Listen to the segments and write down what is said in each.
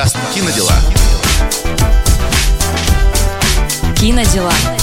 Подкаст «Кинодела». Кинодела.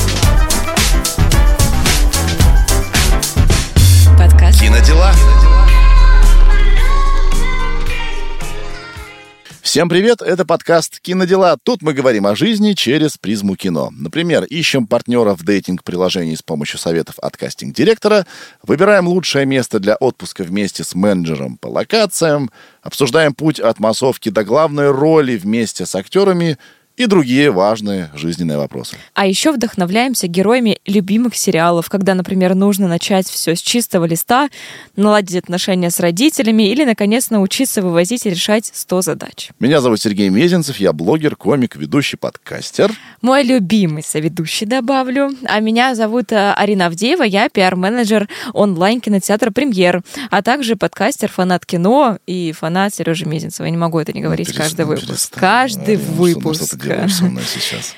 Всем привет, это подкаст «Кинодела». Тут мы говорим о жизни через призму кино. Например, ищем партнеров дейтинг-приложений с помощью советов от кастинг-директора, выбираем лучшее место для отпуска вместе с менеджером по локациям, обсуждаем путь от массовки до главной роли вместе с актерами и другие важные жизненные вопросы. А еще вдохновляемся героями любимых сериалов, когда, например, нужно начать все с чистого листа, наладить отношения с родителями или, наконец, научиться вывозить и решать 100 задач. Меня зовут Сергей Мезенцев, я блогер, комик, ведущий подкастер. Мой любимый соведущий добавлю. А меня зовут э, Арина Авдеева, я пиар-менеджер онлайн-кинотеатра «Премьер», а также подкастер, фанат кино и фанат Сережи Мезенцева. Я не могу это не говорить Ну, каждый перестань, выпуск. перестань. Каждый ну, выпуск. Делаешь со мной сейчас?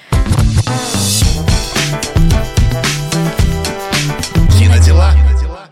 «Кинодела».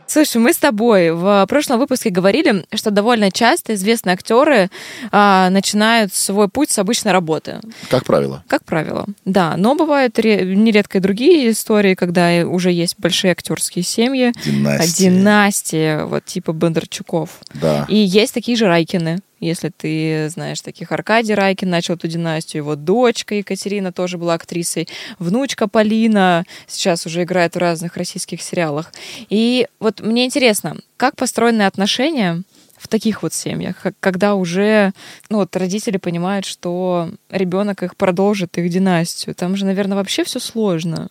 Слушай, мы с тобой в прошлом выпуске говорили, что довольно часто известные актеры а, начинают свой путь с обычной работы. Как правило. Как правило, да. Но бывают ре- нередко и другие истории, когда уже есть большие актерские семьи, а, Династия. династии, вот типа Бондарчуков. Да. И есть такие же Райкины. Если ты знаешь таких, Аркадий Райкин начал эту династию, его дочка Екатерина тоже была актрисой, внучка Полина сейчас уже играет в разных российских сериалах. И вот мне интересно, как построены отношения в таких вот семьях, когда уже ну, вот родители понимают, что ребенок их продолжит, их династию. Там же, наверное, вообще все сложно.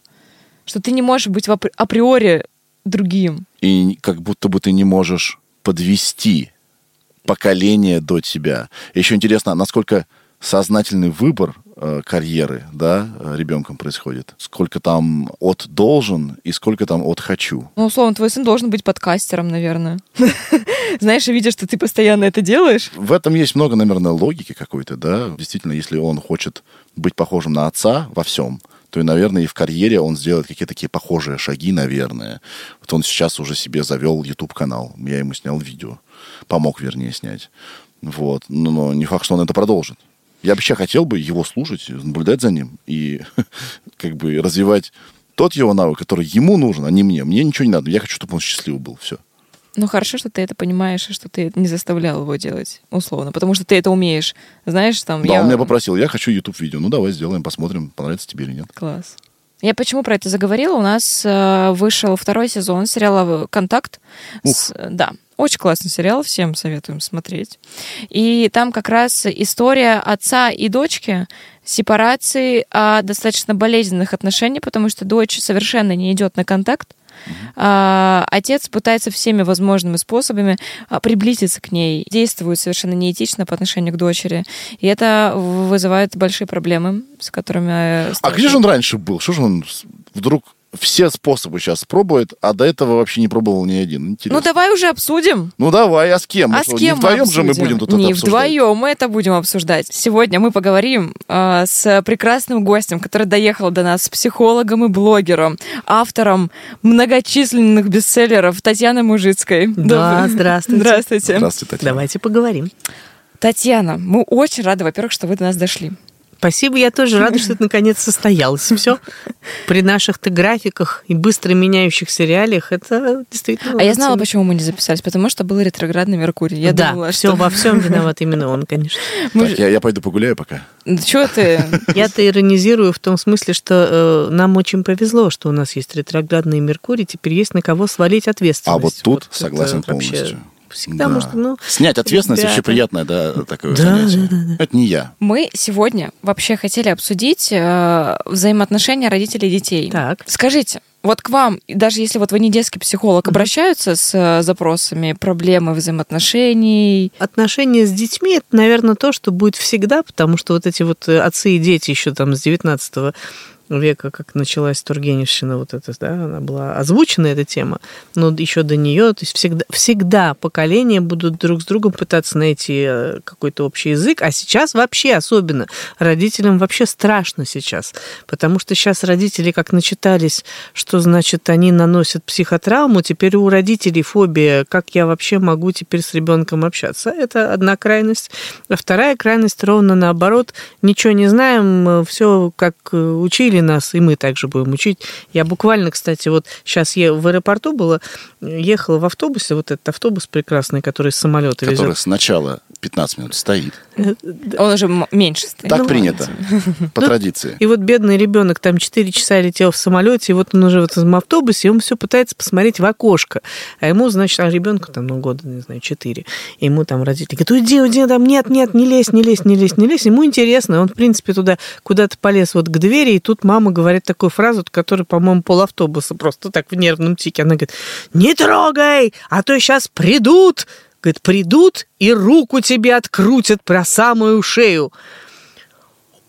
Что ты не можешь быть априори другим. и как будто бы ты не можешь подвести поколение до тебя. Еще интересно, насколько сознательный выбор э, карьеры, да, э, ребенком происходит. Сколько там от должен и сколько там от хочу. Ну, условно, твой сын должен быть подкастером, наверное. Знаешь, и видишь, что ты постоянно это делаешь. В этом есть много, наверное, логики какой-то, да. Действительно, если он хочет быть похожим на отца во всем, то, и, наверное, и в карьере он сделает какие-то такие похожие шаги, наверное. Вот он сейчас уже себе завел YouTube-канал. Я ему снял видео. Помог, вернее, снять. Вот. Но, но не факт, что он это продолжит. Я вообще хотел бы его слушать, наблюдать за ним и как бы развивать тот его навык, который ему нужен, а не мне. Мне ничего не надо. Я хочу, чтобы он счастливый был. Все. Ну, хорошо, что ты это понимаешь, и что ты не заставлял его делать, условно. Потому что ты это умеешь. Знаешь, там... Да, я... он меня попросил, я хочу YouTube-видео. Ну, давай сделаем, посмотрим, понравится тебе или нет. Класс. Я почему про это заговорила? У нас э, вышел второй сезон сериала «Контакт». С- да, очень классный сериал, всем советуем смотреть. И там как раз история отца и дочки, сепарации, а достаточно болезненных отношений, потому что дочь совершенно не идет на контакт. А, отец пытается всеми возможными способами а, приблизиться к ней, действует совершенно неэтично по отношению к дочери. И это вызывает большие проблемы, с которыми... э, А где же он раньше был? Что же он вдруг все способы сейчас пробует, а до этого вообще не пробовал ни один? Интересно. Ну, давай уже обсудим. Ну, давай, а с кем? Мы А с кем не вдвоем же мы обсудим? будем тут это Не обсуждать? вдвоем мы это будем обсуждать. Сегодня мы поговорим э, с прекрасным гостем, который доехал до нас, с психологом и блогером, автором многочисленных бестселлеров Татьяной Мужицкой. Да, Добрый- здравствуйте. Здравствуйте. Здравствуйте, Татьяна. Давайте поговорим. Татьяна, мы очень рады, во-первых, что вы до нас дошли. Спасибо, я тоже рада, что это наконец состоялось. Все при наших-то графиках и быстро меняющихся реалиях это действительно... А я знала, почему мы не записались, потому что был ретроградный Меркурий. Я да, думала, все что... во всем виноват именно он, конечно. Мы Так, же- я, я пойду погуляю пока. Чё ты? Я-то иронизирую в том смысле, что э, нам очень повезло, что у нас есть ретроградный Меркурий, теперь есть на кого свалить ответственность. А вот тут это согласен вообще полностью. Всегда, Да. может, ну... Снять ответственность вообще приятное, да, такое Да, занятие. да, да, да. Это не я. Мы сегодня вообще хотели обсудить э, взаимоотношения родителей и детей. Так. Скажите, вот к вам, даже если вот вы не детский психолог, обращаются с э, запросами проблемы взаимоотношений? Отношения с детьми это, наверное, то, что будет всегда, потому что вот эти вот э, отцы и дети еще там с 19 века, как началась Тургеневщина, вот это, да, она была озвучена, эта тема, но еще до нее, то есть всегда, всегда поколения будут друг с другом пытаться найти э, какой-то общий язык, а сейчас вообще особенно родителям вообще страшно сейчас, потому что сейчас родители как начитались, что значит они наносят психотравму, теперь у родителей фобия, как я вообще могу теперь с ребенком общаться. Это одна крайность. А вторая крайность ровно наоборот, ничего не знаем, все как э, учили нас, и мы также будем учить. Я буквально, кстати, вот сейчас я в аэропорту была, ехала в автобусе, вот этот автобус прекрасный, который с самолета Который везет. сначала 15 минут стоит. Он уже меньше стоит. Так Ну, принято. По Ну, традиции. И вот бедный ребенок там 4 часа летел в самолете, и вот он уже в этом автобусе, и он все пытается посмотреть в окошко. А ему, значит, а ребенку там, ну, года, не знаю, 4. И ему там родители говорят, уйди, уйди, там, нет, нет, не лезь, не лезь, не лезь, не лезь. Ему интересно, он, в принципе, туда куда-то полез вот к двери, и тут мама говорит такую фразу, которая, по-моему, пол автобуса просто так в нервном тике. Она говорит, не трогай, а то сейчас придут. Говорит, придут и руку тебе открутят про самую шею.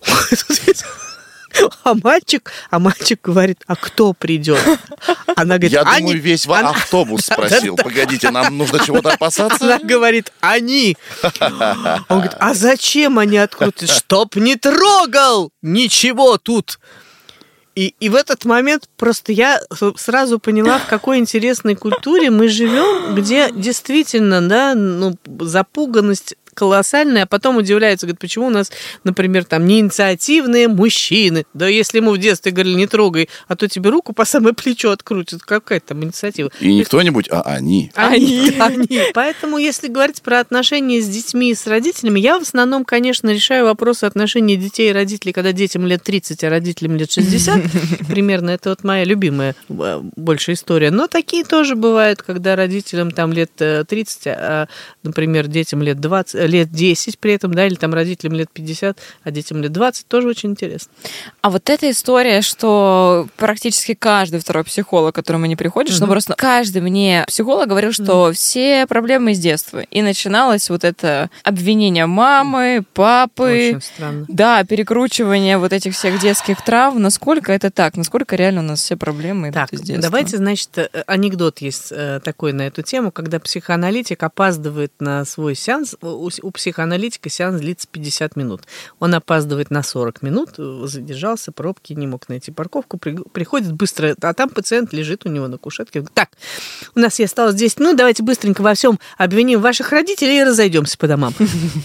А мальчик, а мальчик говорит, а кто придет? Она говорит, Я они. думаю, весь Она- автобус спросил. Погодите, нам нужно чего-то Она опасаться? говорит, они. Он говорит, а зачем они открутят? Чтоб не трогал ничего тут. И, и в этот момент просто я сразу поняла, в какой интересной культуре мы живем, где действительно, да, ну, запуганность колоссальная, а потом удивляются, говорят, почему у нас, например, там не инициативные мужчины. Да если ему в детстве говорили, не трогай, а то тебе руку по самое плечо открутят. Какая там инициатива? И не кто-нибудь, а они. Они, они. Поэтому, если говорить про отношения с детьми и с родителями, я в основном, конечно, решаю вопросы отношений детей и родителей, когда детям лет 30, а родителям лет 60. Примерно это вот моя любимая э, больше история. Но такие тоже бывают, когда родителям там лет э, 30, а, например, детям лет 20, лет 10 при этом, да, или там родителям лет 50, а детям лет 20, тоже очень интересно. А вот эта история, что практически каждый второй психолог, к которому не приходишь, ну Мгм. просто каждый мне психолог говорил, что все проблемы из детства. И начиналось вот это обвинение мамы, папы, Очень странно. да, перекручивание вот этих всех детских травм. Насколько это так? Насколько реально у нас все проблемы идут Так, из детства? давайте, значит, э, анекдот есть э, такой на эту тему, когда психоаналитик опаздывает на свой сеанс. У, у психоаналитика сеанс длится 50 минут. Он опаздывает на 40 минут, э, задержался, пробки, не мог найти парковку, при- приходит быстро, а там пациент лежит у него на кушетке. Говорит, Так, у нас осталось 10 минут, давайте быстренько во всем обвиним ваших родителей и разойдемся по домам.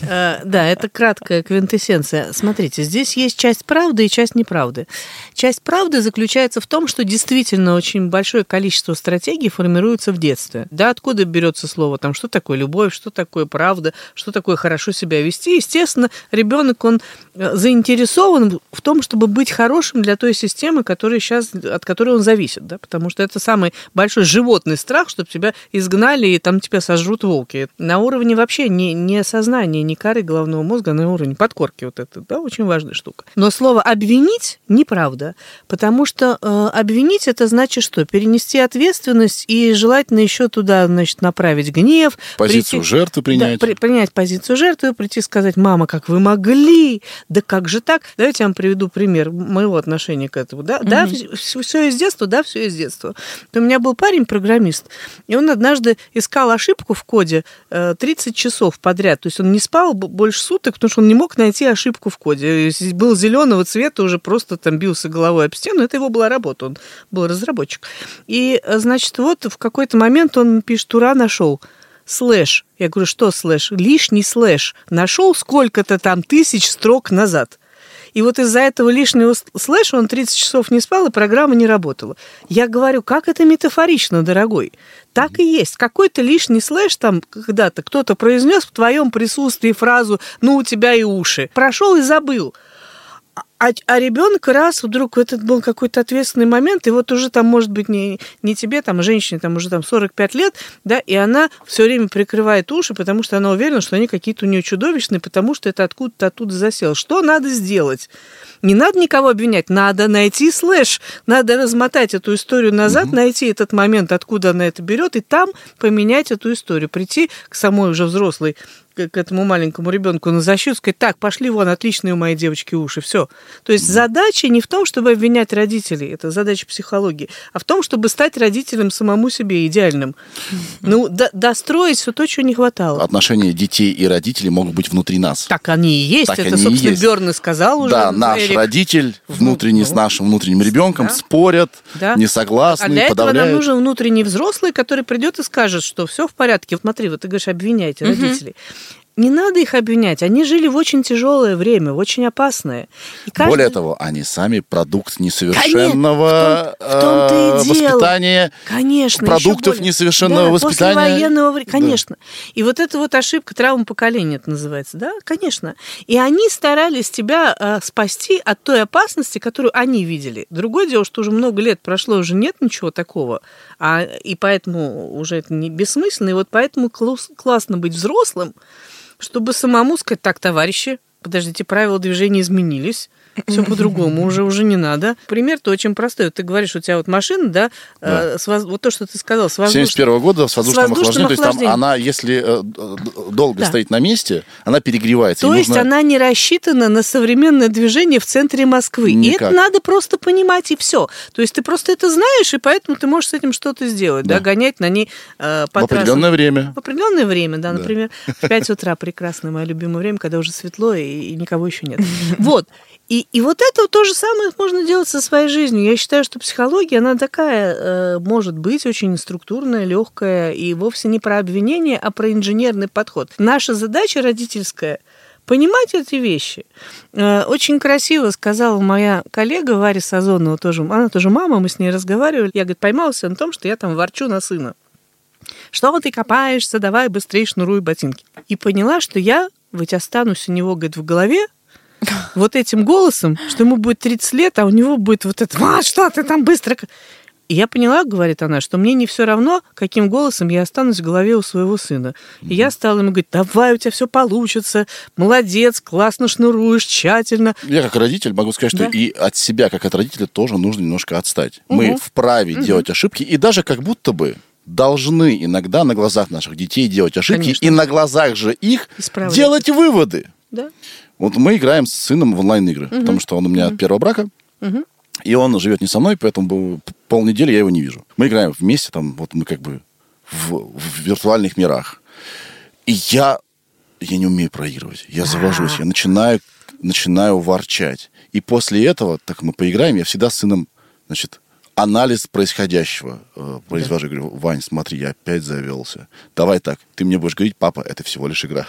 Э, Да, это краткая квинтэссенция. Смотрите, здесь есть часть правды и часть неправды. Часть правды заключается в том, что действительно очень большое количество стратегий формируется в детстве. Да, откуда берется слово там, что такое любовь, что такое правда, что такое хорошо себя вести. Естественно, ребенок, он э, заинтересован в том, чтобы быть хорошим для той системы, которая сейчас, от которой он зависит, да, потому что это самый большой животный страх, чтобы тебя изгнали и там тебя сожрут волки. На уровне вообще не, не сознания, не коры головного мозга, а на уровне подкорки вот это, да, очень важная штука. Но слово «обвинить» неправда, потому что э, обвинить это значит что? Перенести ответственность и желательно еще туда, значит, направить гнев. Позицию прийти- жертвы принять. да, при- принять позицию жертвы, прийти и сказать, мама, как вы могли? Да как же так? Давайте я вам приведу пример моего отношения к этому. Да, да все, из детства, да, все из детства. У меня был парень, программист, и он однажды искал ошибку в коде э, 30 часов подряд. То есть он не спал больше суток, потому что он не мог найти ошибку в коде. Был зеленого цвета, уже просто там бился головой об стену. Это его была работа, он был разработчик. И, э, значит, вот в какой-то момент он пишет, ура, нашел слэш. Я говорю, что слэш? Лишний слэш. Нашел сколько-то там тысяч строк назад. И вот из-за этого лишнего слэша он 30 часов не спал, и программа не работала. Я говорю, как это метафорично, дорогой? Так и есть. Какой-то лишний слэш там когда-то кто-то произнес в твоем присутствии фразу «ну, у тебя и уши». Прошел и забыл. А, а ребенок раз вдруг этот был какой-то ответственный момент, и вот уже там, может быть, не, не тебе, там, женщине, там уже там 45 лет, да, и она все время прикрывает уши, потому что она уверена, что они какие-то у нее чудовищные, потому что это откуда-то оттуда засело. Что надо сделать? Не надо никого обвинять, надо найти слэш, надо размотать эту историю назад, найти этот момент, откуда она это берет, и там поменять эту историю, прийти к самой уже взрослой к, этому маленькому ребенку на защиту, сказать, так, пошли вон, отличные у моей девочки уши, все. То есть задача не в том, чтобы обвинять родителей, это задача психологии, а в том, чтобы стать родителем самому себе идеальным. Ну, до- достроить все то, чего не хватало. Отношения детей и родителей могут быть внутри нас. Так они и есть. Так это, они собственно, есть. Берн сказал уже. да, наш Эрик. родитель внутренний с нашим внутренним ребенком Да. спорят, Да. не А согласны, для этого нам подавляют. нужен внутренний взрослый, который придет и скажет, что все в порядке. Смотри, вот ты говоришь, обвиняйте родителей. Не надо их обвинять. Они жили в очень тяжелое время, в очень опасное. И каждый- Более того, они сами продукт несовершенного Конечно, в том- в том-то и э, дело. воспитания, Конечно, продуктов более. несовершенного да, воспитания. Послевоенного времени, Да. конечно. И вот эта вот ошибка, травма поколения это называется, да, конечно. И они старались тебя э, спасти от той опасности, которую они видели. Другое дело, что уже много лет прошло, уже нет ничего такого, а, и поэтому уже это не бессмысленно. И вот поэтому класс- классно быть взрослым, чтобы самому сказать, так, товарищи, подождите, правила движения изменились. Все по-другому, уже уже не надо. Пример-то очень простой. Вот Ты говоришь, у тебя вот машина, да, э, с воз- вот то, что ты сказал, с воздушным 71 года с воздушным, воздушным охлаждением. То есть там охлаждением. она, если э, долго Да. стоит на месте, она перегревается. То И есть нужно- она не рассчитана на современное движение в центре Москвы. И Никак. это надо просто понимать, и все. То есть ты просто это знаешь, и поэтому ты можешь с этим что-то сделать, да, Да. гонять на ней э, по в определенное трассам. время. В определенное время, да, Да. например, в 5 утра прекрасное мое любимое время, когда уже светло и, и никого еще нет. Вот. И, и вот это то же самое можно делать со своей жизнью. Я считаю, что психология, она такая, э, может быть, очень структурная, легкая, и вовсе не про обвинение, а про инженерный подход. Наша задача родительская понимать эти вещи. Э, Очень красиво сказала моя коллега Варя Сазонова, тоже, она тоже мама, мы с ней разговаривали. Я, говорит, поймался на том, что я там ворчу на сына. Что ты копаешься, давай быстрее шнуруй ботинки. И поняла, что я ведь останусь у него, говорит, в голове вот этим голосом, что ему будет 30 лет, а у него будет вот это, а, что ты там быстро... к-». И я поняла, говорит она, что мне не все равно, каким голосом я останусь в голове у своего сына. И я стала ему говорить, давай, у тебя все получится, молодец, классно шнуруешь, тщательно. Я как родитель могу сказать, что Да. и от себя, как от родителя, тоже нужно немножко отстать. Мы Мгм. вправе делать ошибки, и даже как будто бы должны иногда на глазах наших детей делать ошибки, Конечно. и на глазах же их Исправлять. делать выводы. Да? Вот мы играем с сыном в онлайн-игры, потому что он у меня от первого брака, Мгм. и он живет не со мной, поэтому полнедели я его не вижу. Мы играем вместе, там, вот мы как бы в, в виртуальных мирах. И я, я не умею проигрывать. Я завожусь, я начинаю, начинаю ворчать. И после этого, так мы поиграем, я всегда с сыном, значит, анализ происходящего э, произвожу. Я говорю, Вань, смотри, я опять завелся. Давай так, ты мне будешь говорить, папа, это всего лишь игра.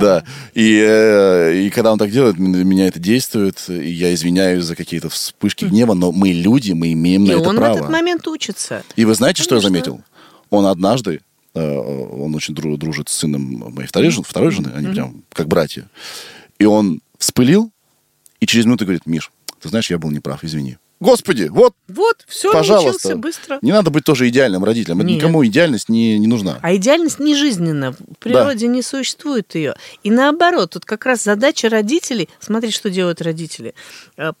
Да. И э, и когда он так делает, меня это действует, и я извиняюсь за какие-то вспышки гнева, но мы люди, мы имеем на И это он в право. этот момент учится. И вы знаете, что я заметил? Он однажды, э, он очень дру- дружит с сыном моей второй, жены, второй жены, они прям как братья. И он вспылил, и через минуту говорит, Миш, ты знаешь, я был неправ, извини. Господи, вот, Вот, все, пожалуйста. научился быстро. Не надо быть тоже идеальным родителем. Это Нет. Никому идеальность не, не нужна. А идеальность не жизненна. В природе не существует ее. И наоборот, тут как раз задача родителей. Смотри, что делают родители. Э,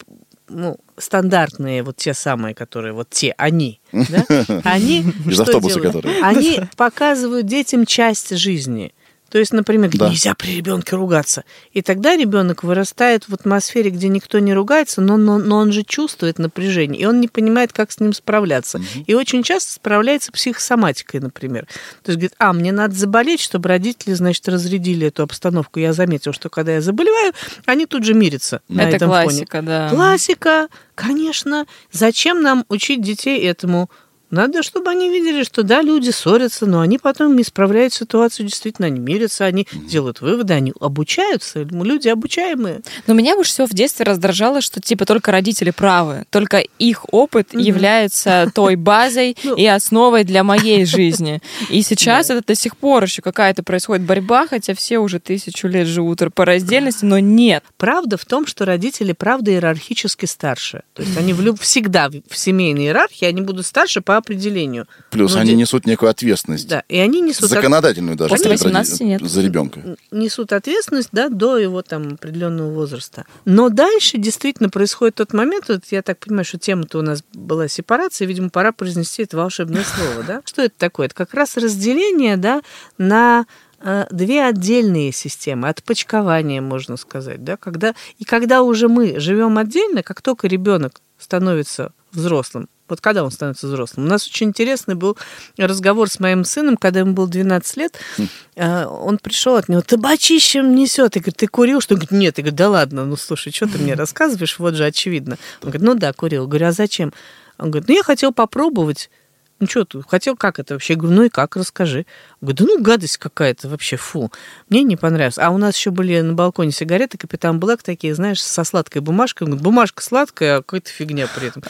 Ну, стандартные, вот те самые, которые, вот те, они, да? Они Из что автобуса делают? которые. Они показывают детям часть жизни. То есть, например, Да. нельзя при ребенке ругаться. И тогда ребенок вырастает в атмосфере, где никто не ругается, но, но, но он же чувствует напряжение, и он не понимает, как с ним справляться. И очень часто справляется психосоматикой, например. То есть говорит, а, мне надо заболеть, чтобы родители, значит, разрядили эту обстановку. Я заметил, что когда я заболеваю, они тут же мирятся на Это этом фоне. классика, да. Классика, конечно. Зачем нам учить детей этому? Надо, чтобы они видели, что да, люди ссорятся, но они потом исправляют ситуацию, действительно, они мирятся, они делают выводы, они обучаются. Люди обучаемые. Но меня больше всего в детстве раздражало, что типа только родители правы, только их опыт является той базой Ну. и основой для моей жизни. И сейчас это до сих пор еще какая-то происходит борьба, хотя все уже тысячу лет живут по раздельности, но нет. Правда в том, что родители, правда, иерархически старше. То есть они всегда в в семейной иерархии, они будут старше по определению. Плюс Но они де- несут некую ответственность. Да, и они несут... от- Законодательную даже. После перед роди- 18 нет. За ребенка. несут ответственность да, до его там определенного возраста. Но дальше действительно происходит тот момент, вот я так понимаю, что тема-то у нас была сепарация, видимо, пора произнести это волшебное слово, да? Что это такое? Это как раз разделение, да, на э, две отдельные системы, отпочкования, можно сказать, да, когда, и когда уже мы живем отдельно, как только ребенок становится взрослым, вот когда он становится взрослым. У нас очень интересный был разговор с моим сыном, когда ему было 12 лет. Э, Он пришел от него, табачищем несет. Я говорю, ты курил? Что? Он говорит, нет. Я говорю, да ладно, ну слушай, что ты мне рассказываешь? Вот же очевидно. Он говорит, ну да, курил. Я говорю, а зачем? Он говорит, ну я хотел попробовать. Ну что ты, хотел как это вообще? Я говорю, ну и как, расскажи. Он говорит, да ну гадость какая-то вообще, фу. Мне не понравилось. А у нас еще были на балконе сигареты Капитан Блэк такие, знаешь, со сладкой бумажкой. Он говорит, бумажка сладкая, а какая-то фигня при этом.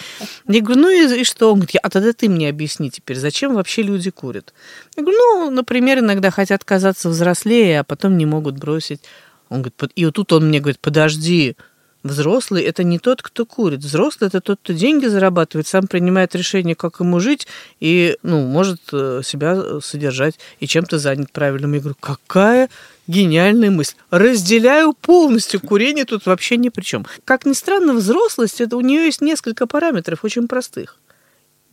Я говорю, ну и, и что? Он говорит, а тогда ты мне объясни теперь, зачем вообще люди курят? Я говорю, ну, например, иногда хотят казаться взрослее, а потом не могут бросить. Он говорит, и вот тут он мне говорит, подожди, Взрослый – это не тот, кто курит. Взрослый – это тот, кто деньги зарабатывает, сам принимает решение, как ему жить, и ну, может э, себя содержать и чем-то занят правильным. Я говорю, какая гениальная мысль. Разделяю полностью. Курение тут вообще ни при чем. Как ни странно, взрослость, это у нее есть несколько параметров очень простых.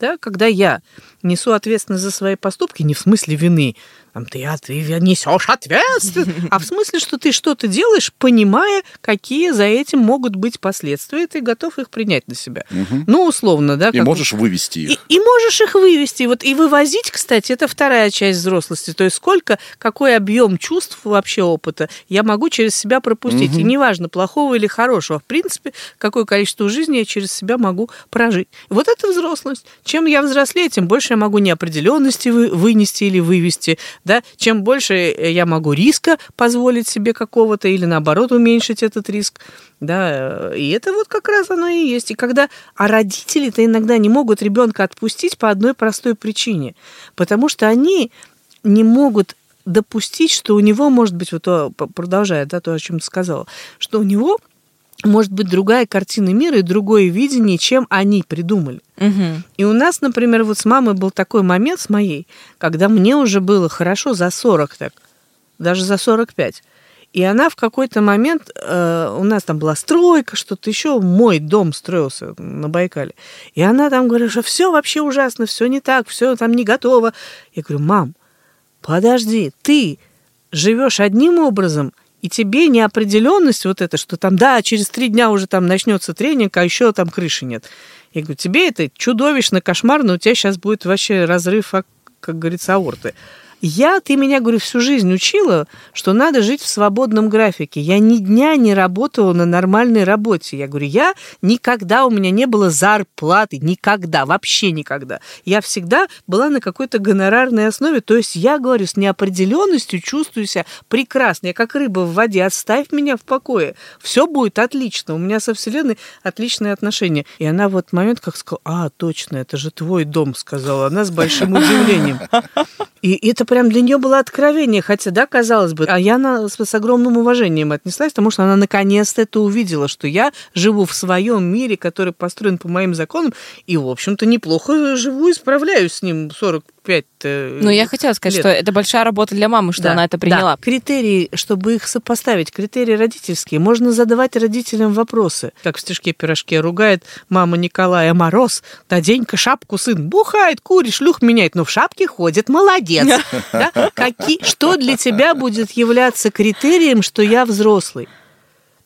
Да, когда я несу ответственность за свои поступки, не в смысле вины, там, ты, а ты несешь ответственность, а в смысле, что ты что-то делаешь, понимая, какие за этим могут быть последствия, и ты готов их принять на себя. Ну, условно, да. И можешь вывести и, их. и можешь их вывести. Вот, и вывозить, кстати, это вторая часть взрослости. То есть сколько, какой объем чувств вообще опыта я могу через себя пропустить. И неважно, плохого или хорошего. В принципе, какое количество жизни я через себя могу прожить. Вот это взрослость. Чем я взрослее, тем больше я могу неопределенности вы- вынести или вывести. Да? Чем больше э, я могу риска позволить себе какого-то или наоборот уменьшить этот риск. Да, э, и это вот как раз оно и есть. И когда, а родители-то иногда не могут ребенка отпустить по одной простой причине, потому что они не могут допустить, что у него может быть, вот п- продолжая, да, то, о чем ты сказала, что у него может быть другая картина мира и другое видение, чем они придумали. Мгм. И у нас, например, вот с мамой был такой момент с моей, когда мне уже было хорошо за 40 так, даже за 45. И она в какой-то момент, э, у нас там была стройка, что-то еще, мой дом строился на Байкале. И она там говорит, что все вообще ужасно, все не так, все там не готово. Я говорю, мам, подожди, ты живешь одним образом, и тебе неопределенность вот это, что там, да, через три дня уже там начнется тренинг, а еще там крыши нет. Я говорю, тебе это чудовищно, кошмарно, у тебя сейчас будет вообще разрыв, а- как говорится, аорты. Я, ты меня, говорю, всю жизнь учила, что надо жить в свободном графике. Я ни дня не работала на нормальной работе. Я говорю, я никогда, у меня не было зарплаты, никогда, вообще никогда. Я всегда была на какой-то гонорарной основе. То есть я, говорю, с неопределенностью чувствую себя прекрасно. Я как рыба в воде, оставь меня в покое. Все будет отлично. У меня со Вселенной отличные отношения. И она в этот момент как сказала, а, точно, это же твой дом, сказала она с большим удивлением. И это прям для нее было откровение, хотя, да, казалось бы, а я на, с, с огромным уважением отнеслась, потому что она наконец-то это увидела, что я живу в своем мире, который построен по моим законам, и, в общем-то, неплохо живу и справляюсь с ним 45 Ну, я хотела сказать, лет. что это большая работа для мамы, что Да, она это приняла. да. Критерии, чтобы их сопоставить, критерии родительские, можно задавать родителям вопросы. Как в стишке-пирожке ругает мама Николая Мороз, надень-ка шапку, сын, бухает, курит, шлюх меняет, но в шапке ходит, молодец. Да? Какие, что для тебя будет являться критерием, что я взрослый?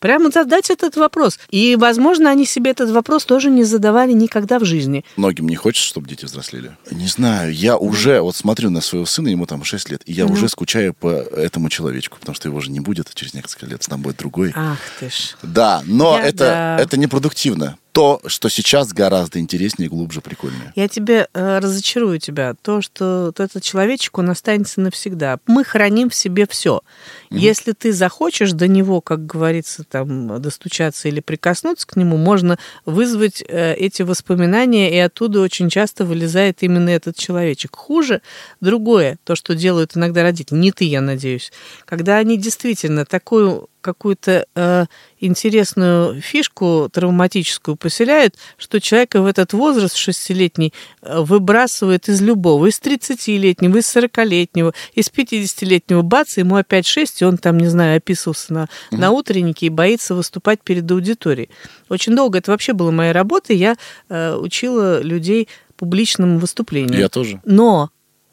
Прямо задать этот вопрос. И, возможно, они себе этот вопрос тоже не задавали никогда в жизни. Многим не хочется, чтобы дети взрослели. Не знаю, я уже вот смотрю на своего сына, ему там 6 лет, и я уже скучаю по этому человечку, потому что его же не будет через несколько лет, там будет другой. Ах ты ж. Да, но Я- это, да. это непродуктивно. То, что сейчас гораздо интереснее, глубже, прикольнее. Я тебе э, разочарую тебя. То, что то этот человечек, он останется навсегда. Мы храним в себе все. Если ты захочешь до него, как говорится, там, достучаться или прикоснуться к нему, можно вызвать э, эти воспоминания, и оттуда очень часто вылезает именно этот человечек. Хуже другое, то, что делают иногда родители, не ты, я надеюсь, когда они действительно такую какую-то э, интересную фишку травматическую поселяют, что человека в этот возраст шестилетний э, выбрасывает из любого, из 30-летнего, из 40-летнего, из 50-летнего, бац, ему опять 6, и он там, не знаю, описывался на, на утреннике и боится выступать перед аудиторией. Очень долго это вообще была моя работа, я э, учила людей публичному выступлению. Я тоже. Но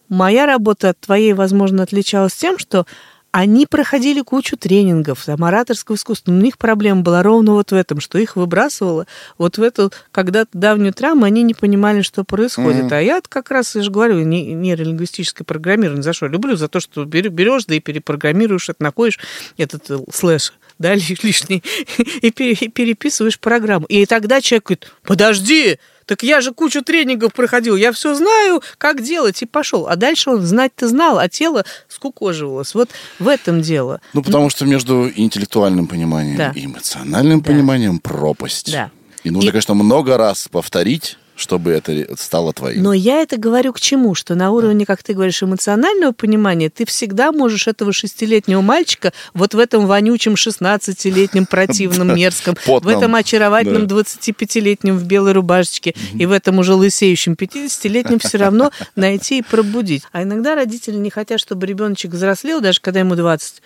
моя работа от твоей, возможно, отличалась тем, что они проходили кучу тренингов, там, ораторского искусства, но у них проблема была ровно вот в этом, что их выбрасывало вот в эту когда-то давнюю травму, они не понимали, что происходит. Мгм. А я как раз, я же говорю, не- нейролингвистическое программирование, за что люблю, за то, что бер- берешь, да и перепрограммируешь, это находишь этот э, слэш, да, ли- лишний, и переписываешь программу. И тогда человек говорит, подожди, так я же кучу тренингов проходил, я все знаю, как делать, и пошел. А дальше он знать-то знал, а тело скукоживалось. Вот в этом дело. Ну, потому что между интеллектуальным пониманием Да. и эмоциональным Да. пониманием пропасть. Да. И нужно, И- конечно, много раз повторить, чтобы это стало твоим. Но я это говорю к чему? Что на уровне, как ты говоришь, эмоционального понимания ты всегда можешь этого шестилетнего мальчика вот в этом вонючем 16-летнем противном мерзком, в этом очаровательном Да. 25-летнем в белой рубашечке и в этом уже лысеющем 50-летнем все равно найти и пробудить. А иногда родители не хотят, чтобы ребеночек взрослел, даже когда ему 20,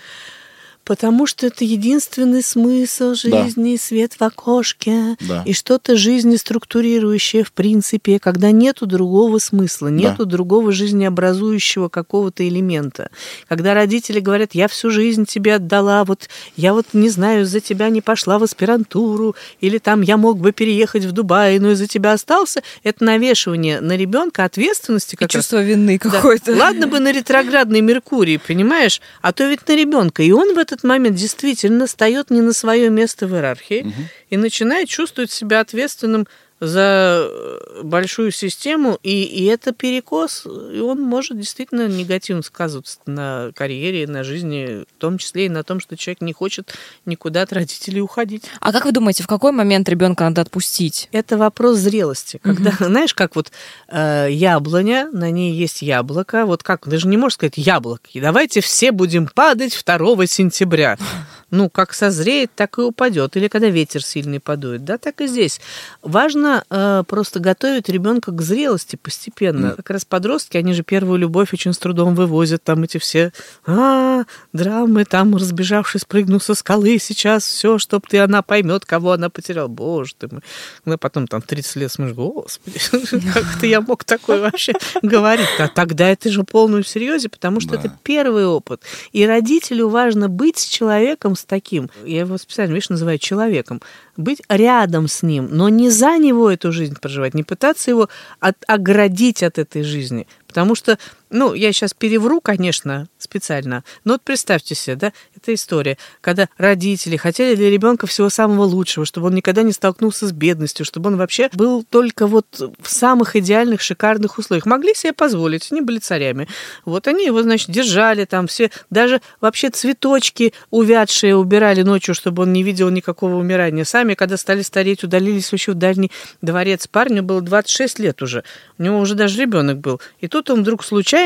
Потому что это единственный смысл Да. жизни, свет в окошке, Да. и что-то жизни структурирующее, в принципе, когда нету другого смысла, нету другого жизнеобразующего какого-то элемента. Когда родители говорят, я всю жизнь тебе отдала, вот я вот не знаю, из-за тебя не пошла в аспирантуру, или там я мог бы переехать в Дубай, но из-за тебя остался, это навешивание на ребенка ответственности И как раз. чувство вины Да. какое-то. Ладно бы на ретроградный Меркурий, понимаешь? А то ведь на ребенка. И он в этот момент действительно встает не на свое место в иерархии и начинает чувствовать себя ответственным за э, большую систему, и, и это перекос, и он может действительно негативно сказываться на карьере, на жизни, в том числе и на том, что человек не хочет никуда от родителей уходить. А как вы думаете, в какой момент ребенка надо отпустить? Это вопрос зрелости. Когда, знаешь, как вот э, яблоня, на ней есть яблоко. Вот как, даже не можешь сказать яблоко. И давайте все будем падать 2 сентября. Ну, как созреет, так и упадет. Или когда ветер сильный подует. Да, так и здесь. Важно э, просто готовить ребенка к зрелости постепенно. Как раз подростки, они же первую любовь очень с трудом вывозят. Там эти все а, драмы, там разбежавшись, прыгну со скалы сейчас, все, чтоб ты, она поймет, кого она потеряла. Боже ты мой. Ну, потом там 30 лет смотришь, господи, как ты я мог такое вообще говорить? А тогда это же в полном серьезе, потому что это первый опыт. И родителю важно быть с человеком с таким, я его специально, видишь, называю человеком, быть рядом с ним, но не за него эту жизнь проживать, не пытаться его от- оградить от этой жизни. Потому что, ну, я сейчас перевру, конечно, специально, но вот представьте себе, да, эта история, когда родители хотели для ребенка всего самого лучшего, чтобы он никогда не столкнулся с бедностью, чтобы он вообще был только вот в самых идеальных, шикарных условиях. Могли себе позволить, они были царями. Вот они его, значит, держали там все, даже вообще цветочки увядшие убирали ночью, чтобы он не видел никакого умирания. Сами, когда стали стареть, удалились вообще в дальний дворец. Парню было 26 лет уже, у него уже даже ребенок был. И тут он вдруг случайно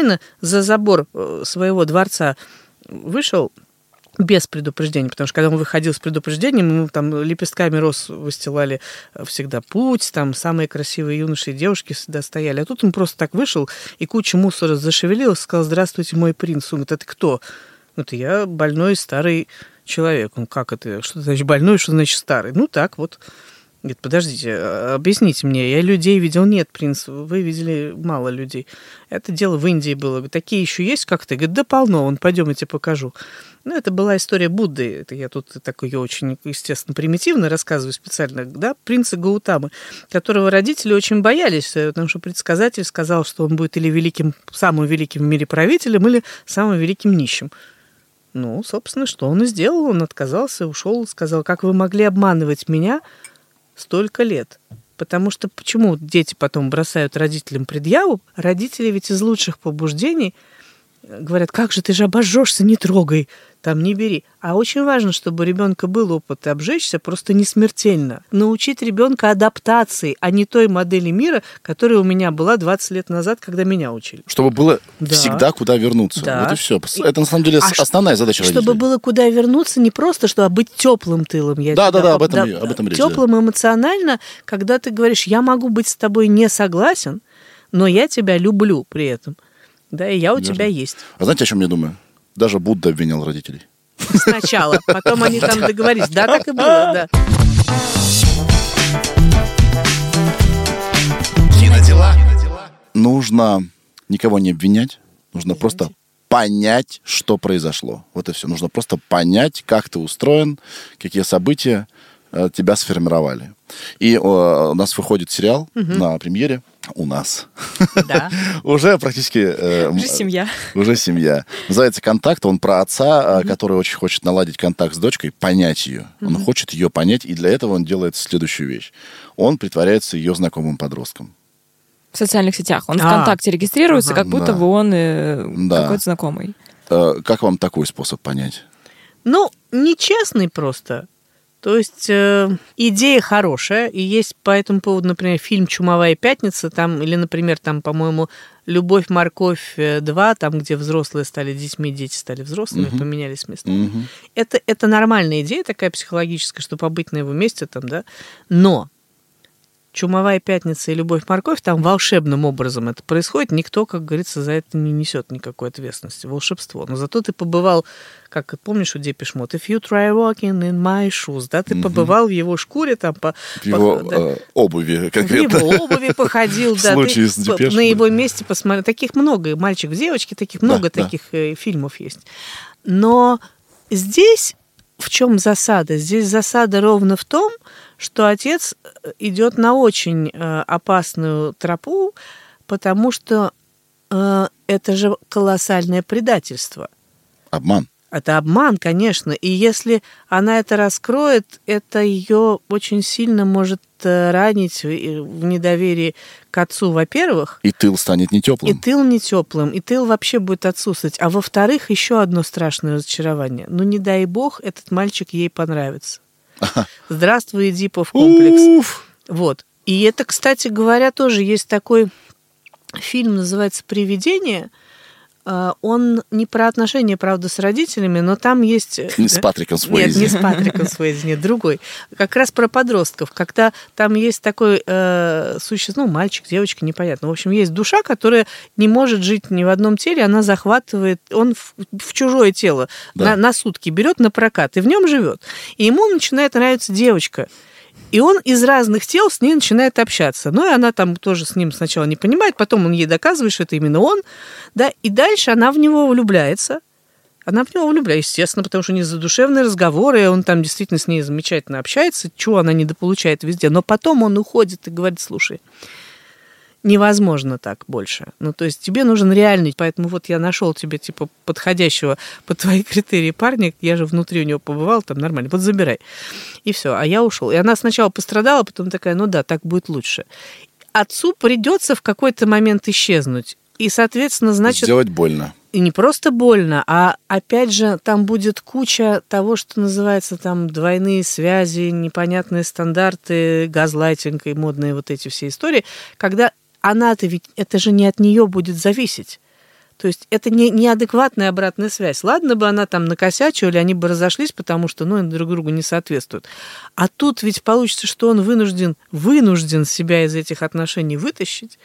за забор э, своего дворца вышел без предупреждения, потому что когда он выходил с предупреждением, ему там лепестками роз выстилали э, всегда путь, там самые красивые юноши и девушки всегда стояли. А тут он просто так вышел, и куча мусора зашевелилась, сказал, здравствуйте, мой принц. Он говорит, это кто? Это я больной старый человек. Он как это? Что значит больной, что значит старый? Ну так вот. Говорит, подождите, а, объясните мне, я людей видел. Нет, принц, вы видели мало людей. Это дело в Индии было. Такие еще есть как-то? Говорит, да полно, вон, пойдем, я тебе покажу. Ну, это была история Будды. Это я тут так ее очень, естественно, примитивно рассказываю специально, да, принца Гаутамы, которого родители очень боялись, э, потому что предсказатель сказал, что он будет или великим, самым великим в мире правителем, или самым великим нищим. Ну, собственно, что он и сделал. Он отказался, ушел, сказал, как вы могли обманывать меня столько лет? Потому что почему дети потом бросают родителям предъяву? Родители ведь из лучших побуждений говорят, как же ты же обожжешься, не трогай, там не бери. А очень важно, чтобы у ребенка был опыт обжечься, просто не смертельно. Научить ребенка адаптации, а не той модели мира, которая у меня была 20 лет назад, когда меня учили. Чтобы было Да. всегда куда вернуться. Да. Вот и все. Это на самом деле А основная задача Чтобы родителей. было куда вернуться, не просто, что а быть теплым тылом. Я Да, да, да, об этом и- об этом речь, да. Теплым эмоционально, когда ты говоришь, я могу быть с тобой не согласен, но я тебя люблю при этом. Да, и я у Верно. тебя есть. А знаете, о чем я думаю? Даже Будда обвинял родителей. Сначала, потом они там договорились. Да, так и было, да. Кинодела. Нужно никого не обвинять, Нужно просто понять, что произошло. Вот и все. Нужно просто понять, как ты устроен, какие события тебя сформировали. И э, у нас выходит сериал на премьере. У нас. Да. Уже практически... э, Уже семья. Уже семья. Называется «Контакт». Он про отца, э, который очень хочет наладить контакт с дочкой, понять ее. Он хочет ее понять, и для этого он делает следующую вещь. Он притворяется ее знакомым подростком. В социальных сетях. Он А. ВКонтакте регистрируется, Ага. как будто Да. бы он э, Да. какой-то знакомый. Э, Как вам такой способ понять? Ну, нечестный просто. То есть э, идея хорошая, и есть по этому поводу, например, фильм «Чумовая пятница», там, или, например, там, по-моему, «Любовь, морковь 2», там, где взрослые стали детьми, дети стали взрослыми, Мгм. поменялись местами. Мгм. Это, это нормальная идея такая психологическая, что побыть на его месте там, да. Но Чумовая пятница и Любовь морковь, там волшебным образом это происходит. Никто, как говорится, за это не несет никакой ответственности. Волшебство. Но зато ты побывал, как помнишь у Депиш Мод, if you try walking in my shoes, да, ты Мгм. побывал в его шкуре, там, по, В его по- да, э, обуви в конкретно. его обуви походил, В да. случае с на его месте посмотрел. Таких много. Мальчик в девочке, таких много таких э, фильмов есть. Но здесь в чем засада? Здесь засада ровно в том, что отец э, идет на очень э, опасную тропу, потому что э, это же колоссальное предательство. Обман. Это обман, конечно. И если она это раскроет, это ее очень сильно может ранить в недоверии к отцу, во-первых. И тыл станет не И теплым. тыл не теплым, и тыл вообще будет отсутствовать. А во-вторых, еще одно страшное разочарование. Ну, не дай бог, этот мальчик ей понравится. Здравствуй, Эдипов комплекс. Уф. Вот. И это, кстати говоря, тоже есть такой фильм, называется «Привидение». А, Он не про отношения, правда, с родителями, но там есть... э, Не с Патриком Нет, Суэйзи. не с Патриком Суэйзи, нет, другой. Как раз про подростков. Когда там есть такой э, существо, ну, мальчик, девочка, непонятно. В общем, есть душа, которая не может жить ни в одном теле, она захватывает, он в, в чужое тело Да. на, на сутки берет на прокат и в нем живет. И ему начинает нравиться девочка. И он из разных тел с ней начинает общаться. Ну, и она там тоже с ним сначала не понимает, потом он ей доказывает, что это именно он. Да, и дальше она в него влюбляется. Она в него влюбляется, естественно, потому что у них задушевные разговоры, и он там действительно с ней замечательно общается, чего она недополучает везде. Но потом он уходит и говорит, слушай, невозможно так больше. Ну, то есть тебе нужен реальный, поэтому вот я нашел тебе, типа, подходящего под твои критерии парня, я же внутри у него побывал, там нормально, вот забирай. И все, а я ушел. И она сначала пострадала, потом такая, ну да, так будет лучше. Отцу придется в какой-то момент исчезнуть. И, соответственно, значит, Сделать больно. и не просто больно, а опять же там будет куча того, что называется там двойные связи, непонятные стандарты, газлайтинг и модные вот эти все истории, когда она-то ведь, это же не от нее будет зависеть. То есть это не, неадекватная обратная связь. Ладно бы она там накосячила, они бы разошлись, потому что ну, друг другу не соответствуют. А тут ведь получится, что он вынужден, вынужден себя из этих отношений вытащить.